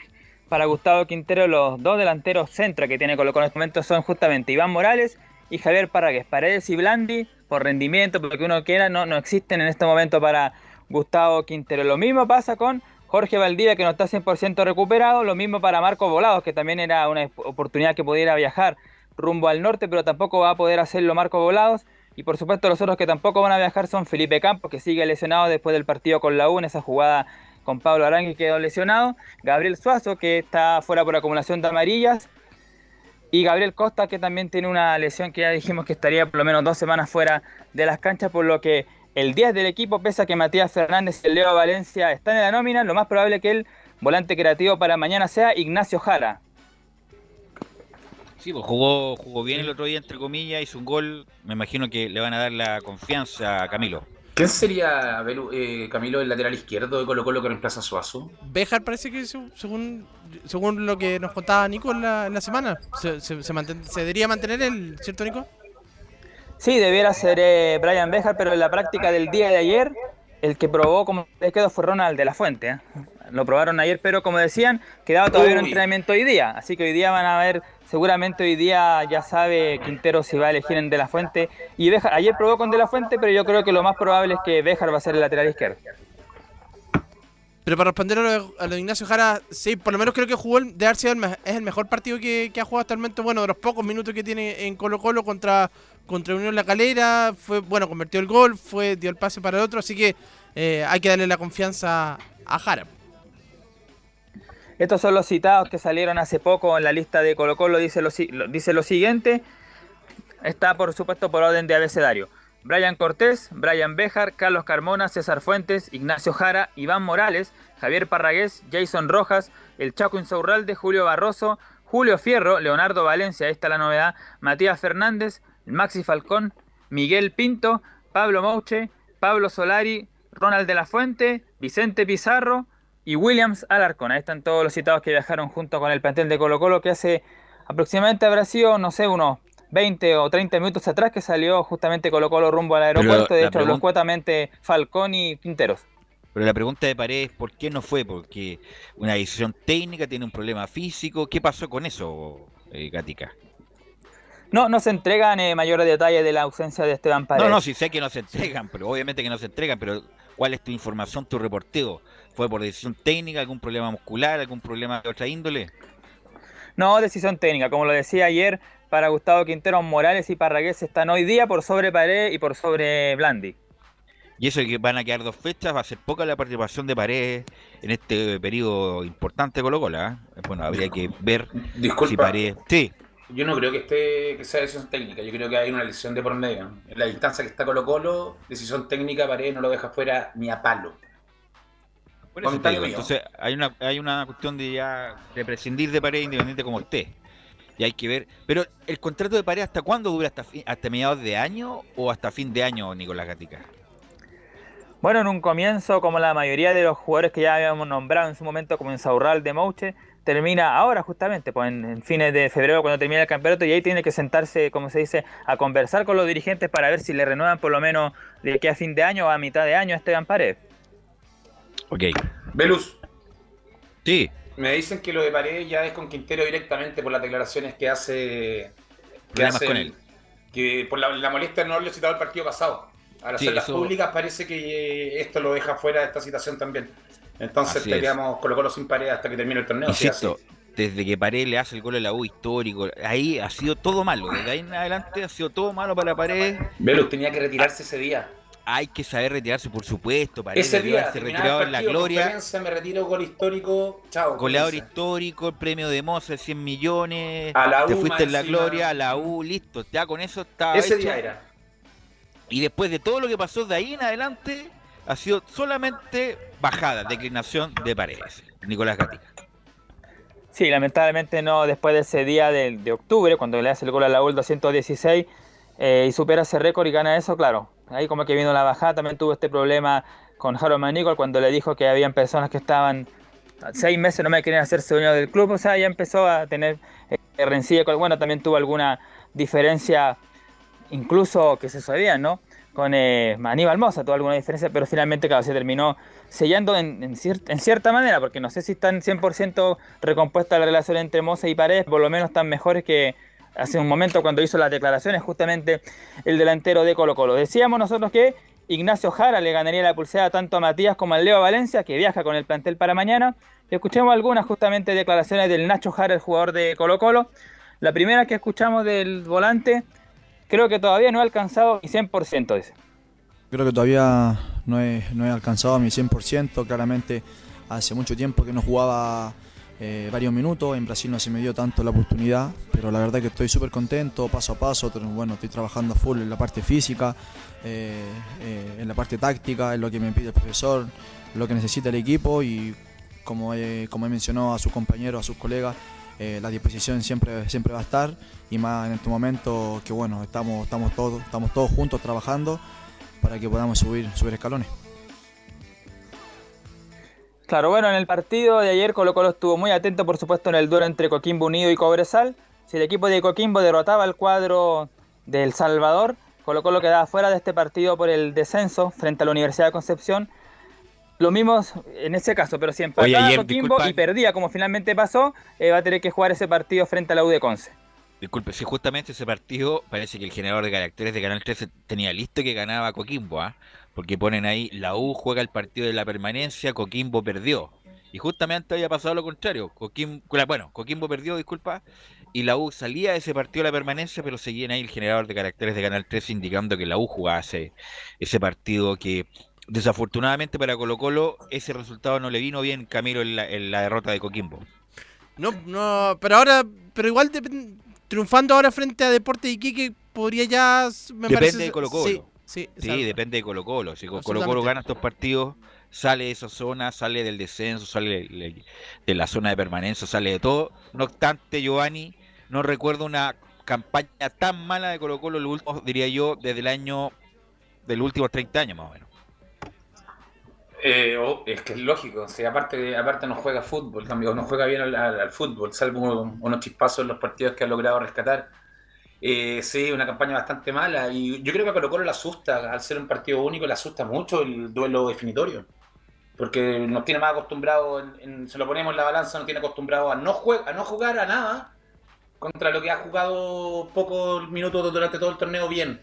B: Para Gustavo Quintero, los dos delanteros centro que tiene Colo Colo en este momento son justamente Iván Morales y Javier Parragués. Paredes y Blandi, por rendimiento, por lo que uno quiera, no, no existen en este momento para Gustavo Quintero. Lo mismo pasa con Jorge Valdivia, que no está 100% recuperado. Lo mismo para Marco Volados, que también era una oportunidad que pudiera viajar rumbo al norte, pero tampoco va a poder hacerlo Marco Volados. Y por supuesto los otros que tampoco van a viajar son Felipe Campos, que sigue lesionado después del partido con la U en esa jugada con Pablo Arangui quedó lesionado. Gabriel Suazo, que está fuera por acumulación de amarillas. Y Gabriel Costa, que también tiene una lesión que ya dijimos que estaría por lo menos dos semanas fuera de las canchas, por lo que el 10 del equipo, pese a que Matías Fernández y Leo Valencia están en la nómina, lo más probable que el volante creativo para mañana sea Ignacio Jara.
A: Sí, pues jugó, jugó bien el otro día, entre comillas, hizo un gol. Me imagino que le van a dar la confianza a Camilo.
F: ¿Quién sería Belu- eh, Camilo el lateral izquierdo de Colo Colo que reemplaza a Suazo?
H: Bejar parece que se- según, según lo que nos contaba Nico en la, en la semana, se, se, se manten- se debería mantener el, ¿cierto Nico?
B: Sí, debiera ser eh, Brian Bejar, pero en la práctica del día de ayer, el que probó como les quedó fue Ronald de la Fuente. ¿eh? Lo probaron ayer, pero como decían, quedaba todavía un entrenamiento hoy día. Así que hoy día van a ver, seguramente hoy día ya sabe Quintero si va a elegir en de la Fuente. Y Béjar, ayer probó con de la Fuente, pero yo creo que lo más probable es que Bejar va a ser el lateral izquierdo.
H: Pero para responder a lo, de- a lo de Ignacio Jara, sí, por lo menos creo que jugó el, de me- es el mejor partido que, que ha jugado hasta el momento. Bueno, de los pocos minutos que tiene en Colo Colo contra, contra Unión La Calera, fue bueno, convirtió el gol, fue dio el pase para el otro, así que eh, hay que darle la confianza a Jara.
B: Estos son los citados que salieron hace poco en la lista de Colo Colo. Dice lo, dice lo siguiente. Está por supuesto por orden de abecedario. Brian Cortés, Brian Bejar, Carlos Carmona, César Fuentes, Ignacio Jara, Iván Morales, Javier Parragués, Jason Rojas, el Chaco Insaurralde, Julio Barroso, Julio Fierro, Leonardo Valencia, ahí está la novedad, Matías Fernández, Maxi Falcón, Miguel Pinto, Pablo Mouche, Pablo Solari, Ronald de la Fuente, Vicente Pizarro y Williams Alarcón. Ahí están todos los citados que viajaron junto con el plantel de Colo Colo que hace aproximadamente habrá sido, no sé, unos 20 o 30 minutos atrás que salió justamente Colo Colo rumbo al aeropuerto. de
A: la
B: hecho, los
A: pregunta-
B: cuatamente Falcón y Quinteros.
A: Pero la pregunta de Paredes, ¿por qué no fue? Porque una decisión técnica, tiene un problema físico. ¿Qué pasó con eso, eh, Gatica?
B: No, no se entregan eh, mayores detalles de la ausencia de Esteban Paredes.
A: No, no, sí sé que no se entregan, pero obviamente que no se entregan, pero ¿cuál es tu información, tu reporteo? ¿Fue por decisión técnica, algún problema muscular, algún problema de otra índole?
B: No, decisión técnica, como lo decía ayer, para Gustavo Quintero, Morales y Parragués están hoy día por sobre Paredes y por sobre Blandi.
A: Y eso que van a quedar dos fechas, va a ser poca la participación de Paredes en este periodo importante de Colo Colo. ¿eh? Bueno, habría que ver
F: Disculpa.
A: si Paredes... Sí,
F: Yo no creo que esté que sea decisión técnica, yo creo que hay una decisión de por medio. En la distancia que está Colo Colo, decisión técnica, Paredes no lo deja fuera ni a palo.
A: Por eso digo, entonces hay una, hay una cuestión de ya de prescindir de Paredes independiente como esté. Y hay que ver. Pero el contrato de Paredes hasta cuándo dura hasta fin- hasta mediados de año o hasta fin de año, Nicolás Gatica.
B: Bueno, en un comienzo, como la mayoría de los jugadores que ya habíamos nombrado en su momento, como en Saurral de Mouche, termina ahora justamente, pues en, en fines de febrero cuando termina el campeonato y ahí tiene que sentarse, como se dice, a conversar con los dirigentes para ver si le renuevan por lo menos de aquí a fin de año o a mitad de año a Esteban Paredes.
A: Ok.
F: Velus.
A: Sí.
F: Me dicen que lo de Paredes ya es con Quintero directamente por las declaraciones que hace. Que hace
A: con él.
F: Que por la, la molestia de no haberlo citado el partido pasado. Al
A: Sí,
F: hacerlas
A: eso-
F: públicas parece que esto lo deja fuera de esta situación también. Entonces
A: Así
F: te quedamos Colo Colo sin Paredes hasta que termine el torneo.
A: Insisto, desde que Paredes le hace el gol a la U histórico, ahí ha sido todo malo. Desde ahí en adelante ha sido todo malo para Paredes.
F: Velus tenía que retirarse ese día.
A: Hay que saber retirarse, por supuesto. Paredes
F: Ese día, terminaba
A: retirado en la gloria.
F: me retiro, gol histórico, chao.
A: Goleador histórico, el premio de Moza, 100 millones.
F: A la
A: te fuiste en la
F: encima.
A: gloria, a la U, listo. Ya con eso estaba
F: Ese
A: hecho.
F: día era.
A: Y después de todo lo que pasó de ahí en adelante, ha sido solamente bajada, declinación de Paredes. Nicolás Gatica.
B: Sí, lamentablemente no después de ese día de, de octubre, cuando le hace el gol a la U el 216 eh, y supera ese récord y gana eso, claro. Ahí como que vino la bajada, también tuvo este problema con Harold Manicol cuando le dijo que habían personas que estaban seis meses no me querían hacerse dueño del club, o sea, ya empezó a tener eh, rencilla con, bueno, también tuvo alguna diferencia, incluso que se sabía, ¿no? Con eh, Aníbal Mosa tuvo alguna diferencia, pero finalmente, claro, se terminó sellando en, en, en cierta manera, porque no sé si están 100% recompuesta la relación entre Mosa y Paredes, por lo menos están mejores que hace un momento cuando hizo las declaraciones justamente el delantero de Colo Colo. Decíamos nosotros que Ignacio Jara le ganaría la pulsera tanto a Matías como a Leo Valencia, que viaja con el plantel para mañana. Escuchemos algunas justamente declaraciones del Nacho Jara, el jugador de Colo Colo. La primera que escuchamos del volante, creo que todavía no ha alcanzado mi 100%, dice.
Q: Creo que todavía no he, no he alcanzado mi 100%. Claramente hace mucho tiempo que no jugaba eh, varios minutos. En Brasil no se me dio tanto la oportunidad, pero la verdad que estoy súper contento, paso a paso. Bueno, estoy trabajando full en la parte física, eh, eh, en la parte táctica, en lo que me pide el profesor, lo que necesita el equipo y como he, como he mencionado a sus compañeros, a sus colegas, la disposición siempre, siempre va a estar y más en este momento que bueno, estamos, estamos, todos, estamos todos juntos trabajando para que podamos subir, subir escalones.
B: Claro, bueno, en el partido de ayer Colo Colo estuvo muy atento, por supuesto, en el duelo entre Coquimbo Unido y Cobresal. Si el equipo de Coquimbo derrotaba al cuadro del Salvador, Colo Colo quedaba fuera de este partido por el descenso frente a la Universidad de Concepción. Lo mismo en ese caso, pero si empataba
A: Oye, ayer,
B: Coquimbo
A: disculpa.
B: y perdía como finalmente pasó, eh, va a tener que jugar ese partido frente a la U de Conce.
A: Disculpe, si justamente ese partido parece que el generador de caracteres de Canal 13 tenía listo que ganaba Coquimbo, ¿ah? porque ponen ahí, la U juega el partido de la permanencia, Coquimbo perdió. Y justamente había pasado lo contrario. Coquimbo, bueno, Coquimbo perdió, disculpa, y la U salía de ese partido de la permanencia, pero seguían ahí el generador de caracteres de Canal 13 indicando que la U jugaba ese, partido que desafortunadamente para Colo Colo ese resultado no le vino bien Camilo en la, en la derrota de Coquimbo.
H: No, no, pero ahora, pero igual dep- triunfando ahora frente a Deporte Iquique podría ya, me
A: Depende
H: parece-
A: de Colo Colo.
H: Sí, sí,
A: depende de Colo Colo. Si Colo Colo gana estos partidos, sale de esa zona, sale del descenso, sale de- la zona de permanencia, sale de todo. No obstante, Giovanni, no recuerdo una campaña tan mala de Colo Colo, lo último, diría yo, desde el año, del últimos 30 años más o menos.
F: Eh, oh, es que es lógico, o aparte, aparte no juega fútbol, cambio no juega bien al, fútbol, salvo unos chispazos en los partidos que ha logrado rescatar. Eh, sí, una campaña bastante mala y yo creo que a Colo Colo le asusta, al ser un partido único, le asusta mucho el duelo definitorio, porque nos tiene más acostumbrado, en, en- se lo ponemos en la balanza, nos tiene acostumbrado a no, jue- a no jugar a nada contra lo que ha jugado pocos minutos durante todo el torneo bien.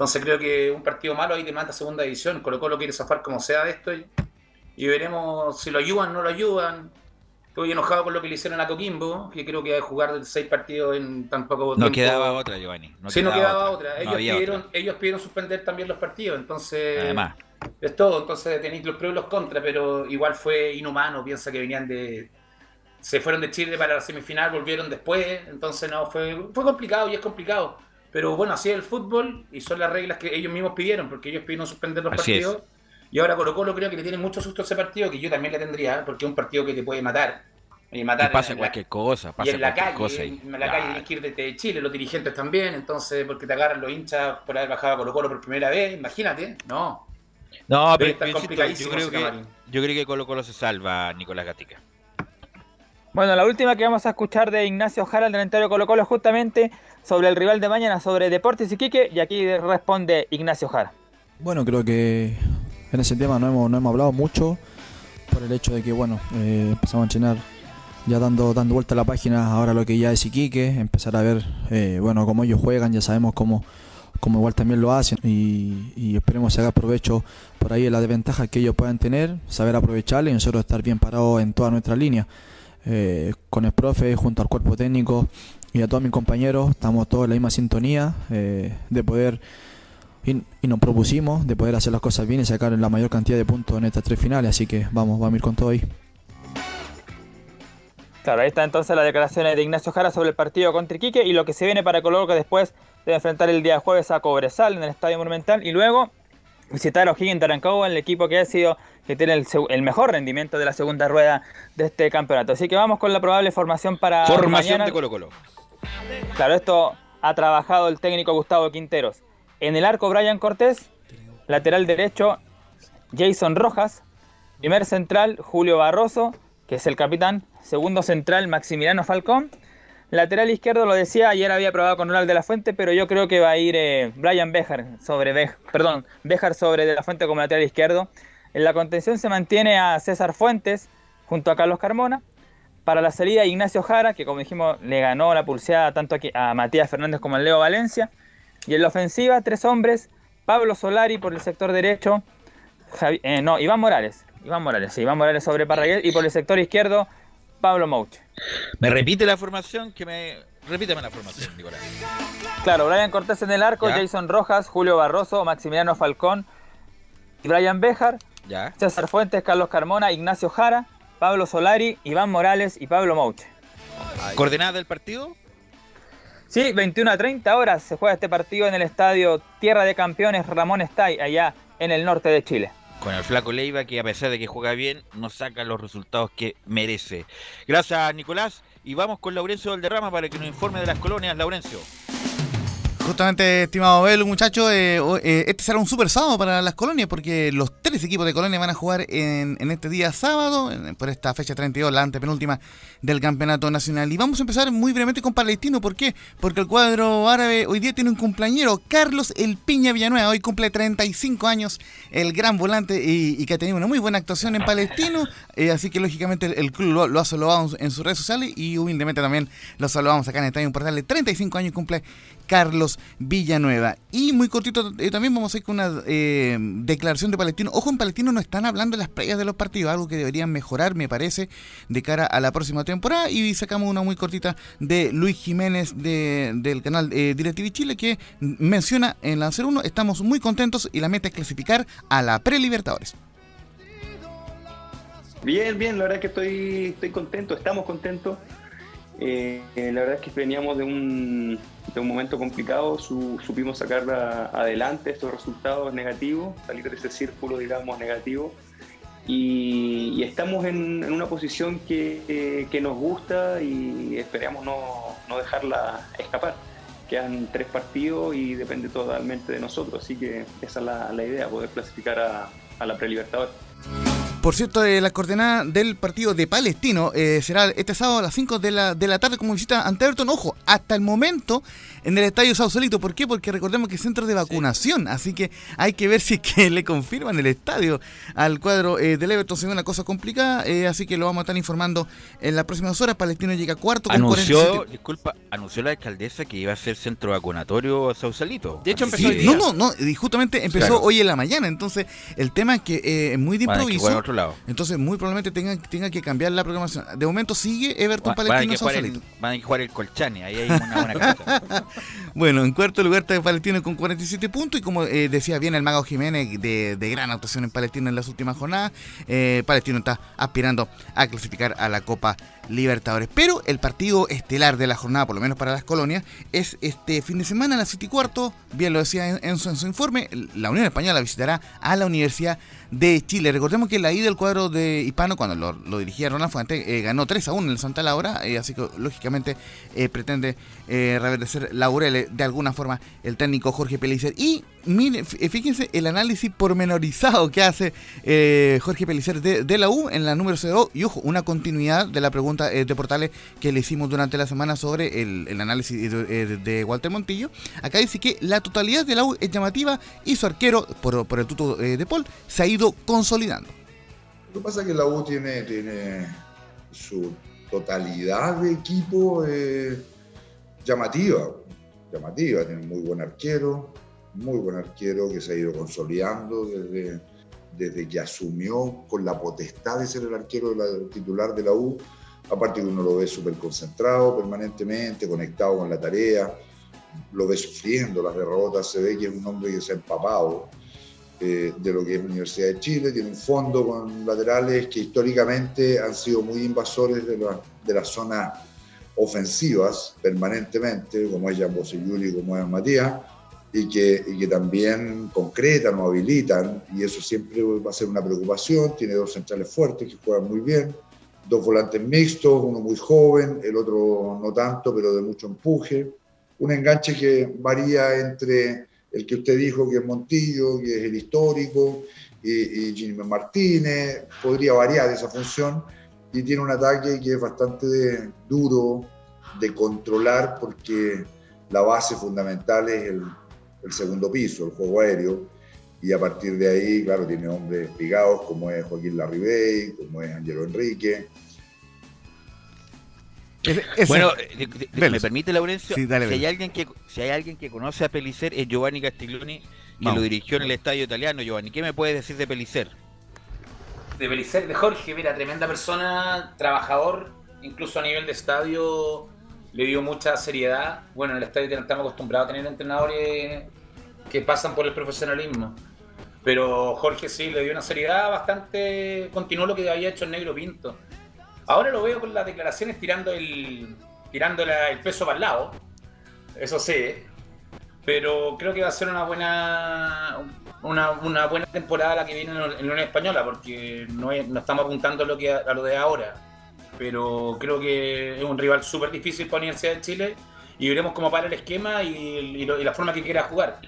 F: Entonces creo que un partido malo ahí te mata segunda división. Colo Colo quiere zafar como sea de esto y, y veremos si lo ayudan o no lo ayudan. Estoy enojado con lo que le hicieron a Coquimbo, que creo que jugar seis partidos en tan poco
A: No
F: tiempo.
A: quedaba otra, Giovanni. No
F: sí, no quedaba otra.
A: No
F: Ellos, pidieron,
A: otra.
F: ellos pidieron suspender también los partidos, entonces
A: Además.
F: es todo. Entonces tenéis los pros y los contras, pero igual fue inhumano. Piensa que venían de. Se fueron de Chile para la semifinal, volvieron después. Entonces, no, fue, fue complicado y es complicado. Pero bueno, así es el fútbol y son las reglas que ellos mismos pidieron, porque ellos pidieron suspender los
A: Así es.
F: partidos. Y ahora Colo Colo creo que le tiene mucho susto a ese partido, que yo también le tendría, porque es un partido que te puede matar. Y matar
A: Y pasa
F: en la-
A: cualquier cosa,
F: y
A: pasa
F: en la
A: cualquier
F: calle,
A: cosa ahí.
F: en la calle tienes que ir desde Chile, los dirigentes también, entonces, porque te agarran los hinchas por haber bajado a Colo Colo por primera vez, imagínate, no.
A: No, pero, pero
F: complicadísimo
A: yo creo que yo creo que Colo Colo se salva, Nicolás Gatica.
B: Bueno, la última que vamos a escuchar de Ignacio Jara, el delantero de Colo Colo, justamente sobre el rival de mañana, sobre Deportes Iquique, y aquí responde Ignacio Jara.
Q: Bueno, creo que en ese tema no hemos, no hemos hablado mucho por el hecho de que, bueno, eh, empezamos a entrenar ya dando, dando vuelta a la página ahora lo que ya es Iquique, empezar a ver, eh, bueno, cómo ellos juegan, ya sabemos cómo, cómo igual también lo hacen y, y esperemos sacar provecho por ahí de las desventajas que ellos puedan tener, saber aprovecharle y nosotros estar bien parados en toda nuestra línea. Eh, con el profe, junto al cuerpo técnico y a todos mis compañeros, estamos todos en la misma sintonía eh, de poder y, y nos propusimos de poder hacer las cosas bien y sacar la mayor cantidad de puntos en estas tres finales, así que vamos, vamos a ir con todo ahí.
B: Claro, ahí está entonces las declaraciones de Ignacio Jara sobre el partido contra Iquique y lo que se viene para Colo Colo que después de enfrentar el día jueves a Cobresal en el Estadio Monumental y luego visitar a O'Higgins de Rancagua, el equipo que ha sido que tiene el, mejor rendimiento de la segunda rueda de este campeonato. Así que vamos con la probable formación para
A: Formación
B: mañana.
A: de Colo Colo.
B: Claro, esto ha trabajado el técnico Gustavo Quinteros. En el arco Brian Cortés, lateral derecho Jason Rojas, primer central Julio Barroso, que es el capitán, segundo central Maximiliano Falcón, lateral izquierdo lo decía, ayer había probado con Ronald de la Fuente, pero yo creo que va a ir eh, Brian sobre perdón, Bejar sobre de la Fuente como lateral izquierdo. En la contención se mantiene a César Fuentes junto a Carlos Carmona. Para la salida, Ignacio Jara, que como dijimos, le ganó la pulseada tanto aquí a Matías Fernández como a Leo Valencia. Y en la ofensiva, tres hombres: Pablo Solari por el sector derecho, Javi- eh, no, Iván Morales. Iván Morales, sí, Iván Morales sobre Parraguel. Y por el sector izquierdo, Pablo Mouche.
A: ¿Me repite la formación? que me Repítame la formación, Nicolás.
B: Claro, Brian Cortés en el arco,
A: Ya.
B: Jason Rojas, Julio Barroso, Maximiliano Falcón Brian Bejar.
A: Ya.
B: César Fuentes, Carlos Carmona, Ignacio Jara, Pablo Solari, Iván Morales y Pablo Mouche.
A: ¿Coordenada del partido?
B: Sí, 21 a 30 horas se juega este partido en el estadio Tierra de Campeones Ramón Estay, allá en el norte de Chile.
A: Con el flaco Leiva, que a pesar de que juega bien, no saca los resultados que merece. Gracias, Nicolás. Y vamos con Laurencio Valderrama para que nos informe de las colonias. Laurencio.
R: Justamente, estimado Belu, muchachos, eh, eh, este será un super sábado para las colonias porque los tres equipos de colonia van a jugar en, en este día sábado, por esta fecha 32, la antepenúltima del campeonato nacional. Y vamos a empezar muy brevemente con Palestino. ¿Por qué? Porque el cuadro árabe hoy día tiene un cumpleañero, Carlos El Piña Villanueva. Hoy cumple 35 años, el gran volante y, que ha tenido una muy buena actuación en Palestino. eh, así que lógicamente el, club lo, ha saludado en sus redes sociales y humildemente también lo saludamos acá en el Estadio Portal. 35 años cumple Carlos Villanueva. Y muy cortito, eh, también vamos a ir con una eh, declaración de Palestino. Ojo, en Palestino no están hablando las previas de los partidos, algo que deberían mejorar, me parece, de cara a la próxima temporada. Y sacamos una muy cortita de Luis Jiménez de- del canal eh, DirecTV Chile que menciona en la 01, estamos muy contentos y la meta es clasificar a la Pre-Libertadores.
S: Bien, bien, la verdad que estoy, estoy contento, estamos contentos. Eh, la verdad es que veníamos de un, de un momento complicado, su- supimos sacar a- adelante estos resultados negativos, salir de ese círculo, digamos, negativo. Y, y estamos en, en una posición que, que nos gusta y esperamos no, no dejarla escapar. Quedan tres partidos y depende totalmente de nosotros, así que esa es la, la idea, poder clasificar a, a la Prelibertadores.
R: Por cierto, eh, la coordenada del partido de Palestino eh, será este sábado a las 5 de la, de la tarde como visita ante Everton. Ojo, hasta el momento en el estadio Sausalito. ¿Por qué? Porque recordemos que es centro de vacunación. Así que hay que ver si es que (laughs) le confirman el estadio al cuadro eh, del Everton. Se ve una cosa complicada. eh, así que lo vamos a estar informando en las próximas horas. Palestino llega cuarto con
A: Anunció,
R: 47.
A: disculpa, anunció la alcaldesa que iba a ser centro vacunatorio Sausalito.
R: De hecho, empezó No, no, no. Y justamente empezó
A: Claro.
R: hoy en la mañana. Entonces, el tema es que eh, es muy de
A: a
R: improviso.
A: Otro lado.
R: Entonces, muy probablemente tenga, tenga que cambiar la programación. De momento sigue Everton
A: Va-
R: Palestino Sausalito.
A: van a que jugar el Colchane, ahí hay una buena cosa. (laughs)
R: Bueno, en cuarto lugar está Palestino con 47 puntos y como eh, decía bien el Mago Jiménez de, de gran actuación en Palestino en las últimas jornadas, eh, Palestino está aspirando a clasificar a la Copa Libertadores. Pero el partido estelar de la jornada, por lo menos para las colonias, es este fin de semana a las 7 y cuarto, bien lo decía en, su, informe, la Unión Española visitará a la Universidad de Chile. Recordemos que la ida del cuadro de Hispano, cuando lo, dirigía Ronald Fuente, eh, ganó 3 a 1 en el Santa Laura, eh, así que lógicamente eh, pretende eh, reverdecer laureles de alguna forma el técnico Jorge Pellicer. Y fí- fíjense el análisis pormenorizado que hace eh, Jorge Pellicer de, la U en la número 0. Y ojo, una continuidad de la pregunta eh, de Portales que le hicimos durante la semana sobre el, análisis de, eh, Walter Montillo. Acá dice que la totalidad de la U es llamativa y su arquero, por, el tuto eh, de Paul, se ha ido consolidando.
T: Lo que pasa es que la U tiene, tiene su totalidad de equipo eh, llamativa, llamativa, tiene muy buen arquero, muy buen arquero que se ha ido consolidando desde, desde que asumió con la potestad de ser el arquero la- titular de la U, aparte que uno lo ve súper concentrado permanentemente, conectado con la tarea, lo ve sufriendo las derrotas, se ve que es un hombre que se ha empapado eh, de lo que es Universidad de Chile, tiene un fondo con laterales que históricamente han sido muy invasores de, la- de las zonas ofensivas permanentemente, como es Jan Boselluri, como es Matías, y que, y que también concretan o habilitan, y eso siempre va a ser una preocupación. Tiene dos centrales fuertes que juegan muy bien, dos volantes mixtos, uno muy joven, el otro no tanto, pero de mucho empuje. Un enganche que varía entre el que usted dijo que es Montillo, que es el histórico, y, y Jimmy Martínez, podría variar esa función, y tiene un ataque que es bastante de- duro de controlar porque la base fundamental es el, el segundo piso, el juego aéreo, y a partir de ahí, claro, tiene hombres pigados como es Joaquín Larribey, como es Angelo Enrique.
A: Bueno, eh. ¿me permite, Laurencio?
R: Sí, dale,
A: si, hay alguien que, si hay alguien que conoce a Pelicer es Giovanni Castiglioni, que
F: Vamos.
A: lo dirigió en el estadio italiano. Giovanni, ¿qué me puedes decir de Pelicer?
F: de Belicer, de Jorge, mira, tremenda persona, trabajador, incluso a nivel de estadio le dio mucha seriedad. Bueno, en el estadio estamos acostumbrados a tener entrenadores que pasan por el profesionalismo. Pero Jorge sí le dio una seriedad bastante. continuó lo que había hecho el Negro Pinto. Ahora lo veo con las declaraciones tirando el. tirando el peso para el lado. Eso sí. Pero creo que va a ser una buena. Una, una buena temporada la que viene en la Unión Española, porque no, es- no estamos apuntando lo, que, a lo de ahora. Pero creo que es un rival súper difícil para la Universidad de Chile y veremos cómo para el esquema y, y y la forma que quiera jugar.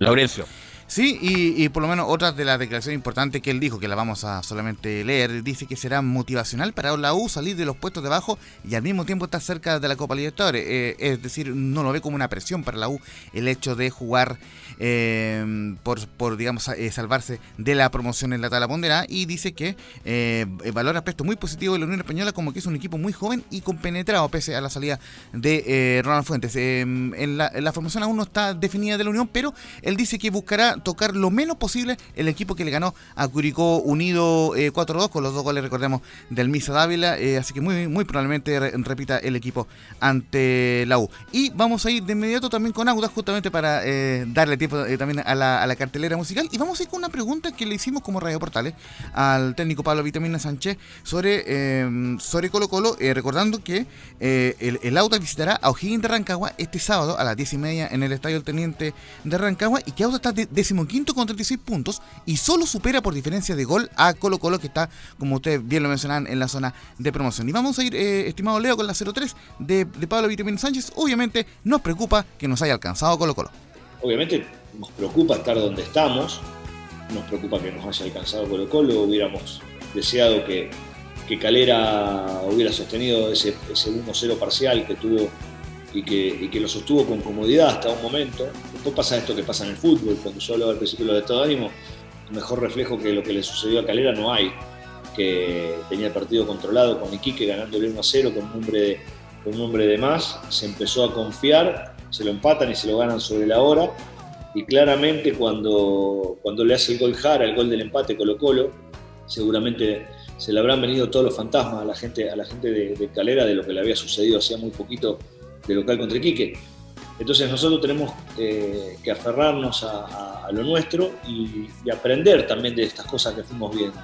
A: Laurencio.
R: Sí, y, y por lo menos otra de las declaraciones importantes que él dijo, que la vamos a solamente leer, dice que será motivacional para la U salir de los puestos de abajo y al mismo tiempo estar cerca de la Copa Libertadores. Eh, es decir, no lo ve como una presión para la U el hecho de jugar eh, por, por, digamos, eh, salvarse de la promoción en la tabla ponderada y dice que eh, valora aspectos muy positivos de la Unión Española como que es un equipo muy joven y compenetrado pese a la salida de eh, Ronald Fuentes. Eh, en, en la formación aún no está definida de la Unión, pero él dice que buscará tocar lo menos posible el equipo que le ganó a Curicó Unido eh, 4-2 con los dos goles, recordemos, del Misa Dávila, eh, así que muy, muy probablemente re- repita el equipo ante la U. Y vamos a ir de inmediato también con Audas justamente para eh, darle tiempo eh, también a la, cartelera musical. Y vamos a ir con una pregunta que le hicimos como Radio Portales al técnico Pablo Vitamina Sánchez sobre, eh, sobre Colo Colo, eh, recordando que eh, el, el visitará a O'Higgins de Rancagua este sábado a las 10 y media en el Estadio del Teniente de Rancagua. Y que Audas está de, decimoquinto con 36 puntos y solo supera por diferencia de gol a Colo Colo que está, como ustedes bien lo mencionaban, en la zona de promoción. Y vamos a ir, eh, estimado Leo, con la 03 de, de Pablo Vitamina Sánchez. Obviamente nos preocupa que nos haya alcanzado Colo Colo.
U: Obviamente nos preocupa estar donde estamos, nos preocupa que nos haya alcanzado Colo Colo, hubiéramos deseado que, que Calera hubiera sostenido ese, ese 1-0 parcial que tuvo y que, y que lo sostuvo con comodidad hasta un momento. Después pasa esto que pasa en el fútbol, cuando yo hablaba al principio de los estados ánimo, mejor reflejo que lo que le sucedió a Calera no hay, que tenía el partido controlado con Iquique ganándole 1-0 con un hombre de, con un hombre de más, se empezó a confiar, se lo empatan y se lo ganan sobre la hora. Y claramente cuando, cuando le hace el gol Jara, el gol del empate Colo Colo, seguramente se le habrán venido todos los fantasmas a la gente, a la gente de, de Calera de lo que le había sucedido hacía muy poquito de local contra Iquique. Entonces nosotros tenemos eh, que aferrarnos a, a- a lo nuestro y, y aprender también de estas cosas que fuimos viendo.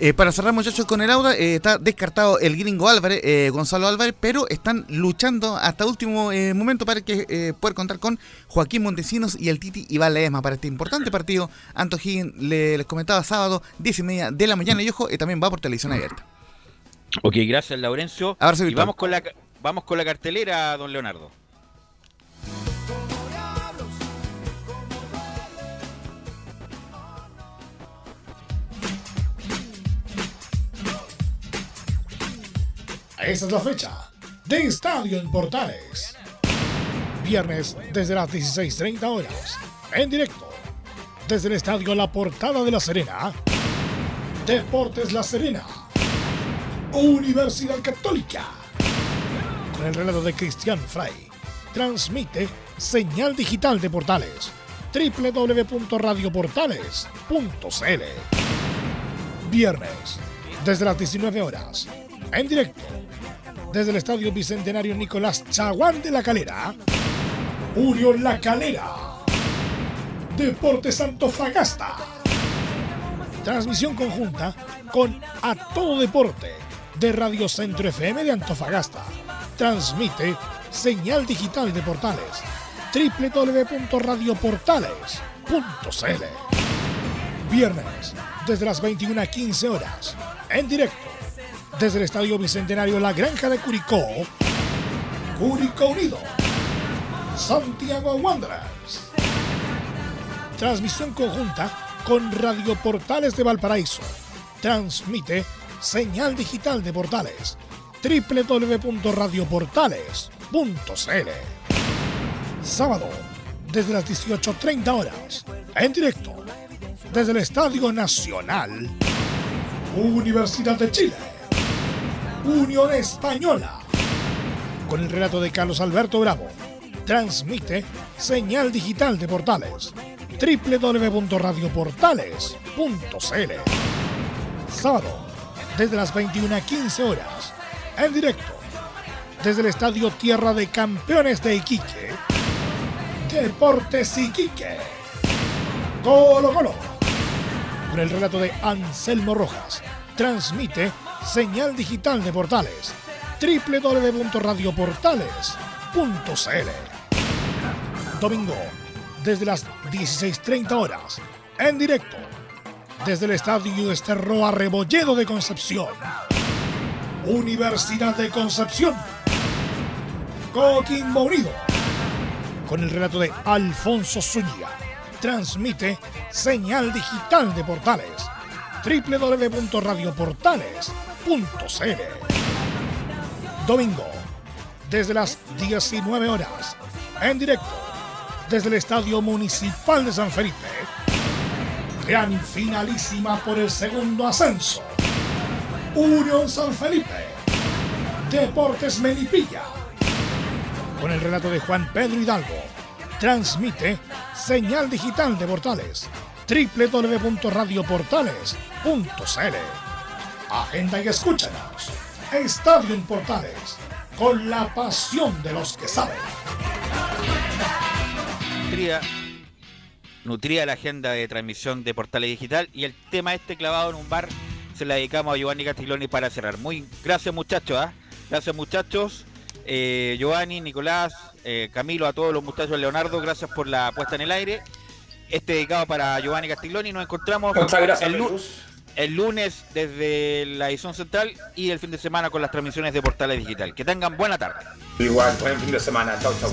R: Eh, para cerrar, muchachos, con el Auda, eh, está descartado el gringo Álvarez, eh, Gonzalo Álvarez, pero están luchando hasta último eh, momento para que eh, poder contar con Joaquín Montesinos y el Titi Iván Ledesma para este importante partido. Anto Higgins le- les comentaba sábado, 10 y media de la mañana y ojo, eh, también va por televisión abierta.
A: Ok, gracias Laurencio.
R: Abrazo
A: y
R: virtual.
A: vamos con la vamos con la cartelera, don Leonardo.
V: Esa es la fecha de Estadio en Portales. Viernes desde las 16.30 horas. En directo. Desde el Estadio La Portada de La Serena. Deportes La Serena. Universidad Católica. Con el relato de Cristian Frey. Transmite señal digital de Portales. www.radioportales.cl Viernes desde las 19 horas. En directo desde el Estadio Bicentenario Nicolás Chaguán de la Calera. Unión La Calera. Deportes Antofagasta. Transmisión conjunta con A Todo Deporte de Radio Centro FM de Antofagasta. Transmite señal digital de portales www.radioportales.cl Viernes desde las 21.15 horas. En directo desde el Estadio Bicentenario La Granja de Curicó. Curicó Unido. Santiago Wanderers. Transmisión conjunta con Radio Portales de Valparaíso. Transmite señal digital de portales www.radioportales.cl Sábado, desde las 18.30 horas, en directo, desde el Estadio Nacional, Universidad de Chile, Unión Española, con el relato de Carlos Alberto Bravo, transmite señal digital de portales www.radioportales.cl Sábado, desde las 21.15 horas, en directo, desde el Estadio Tierra de Campeones de Iquique, Deportes Iquique, Colo Colo, con el relato de Anselmo Rojas, transmite señal digital de portales www.radioportales.cl Domingo, desde las 16.30 horas, en directo, desde el Estadio Esterroa Rebolledo de Concepción, Universidad de Concepción, Coquimbo Unido, con el relato de Alfonso Zúñiga, transmite señal digital de portales. www.radioportales.cl Domingo, desde las 19 horas, en directo, desde el Estadio Municipal de San Felipe. Gran finalísima por el segundo ascenso. Unión San Felipe. Deportes Melipilla. Con el relato de Juan Pedro Hidalgo. Transmite señal digital de portales www.radioportales.cl Agenda y escúchanos. Estadio en Portales. Con la pasión de los que saben.
A: Nutría, nutría la agenda de transmisión de Portales Digital y el tema este clavado en un bar se la dedicamos a Giovanni Castiglioni para cerrar. Muy gracias muchachos, ¿ah? gracias muchachos. Eh, Giovanni, Nicolás, eh, Camilo, a todos los muchachos, Leonardo, gracias por la puesta en el aire. Este dedicado para Giovanni Castiglioni. Nos encontramos
F: gracias,
A: el, el lunes desde la edición central y el fin de semana con las transmisiones de Portales Digital. Que tengan buena tarde.
F: Igual, buen fin de semana. Chau, chau.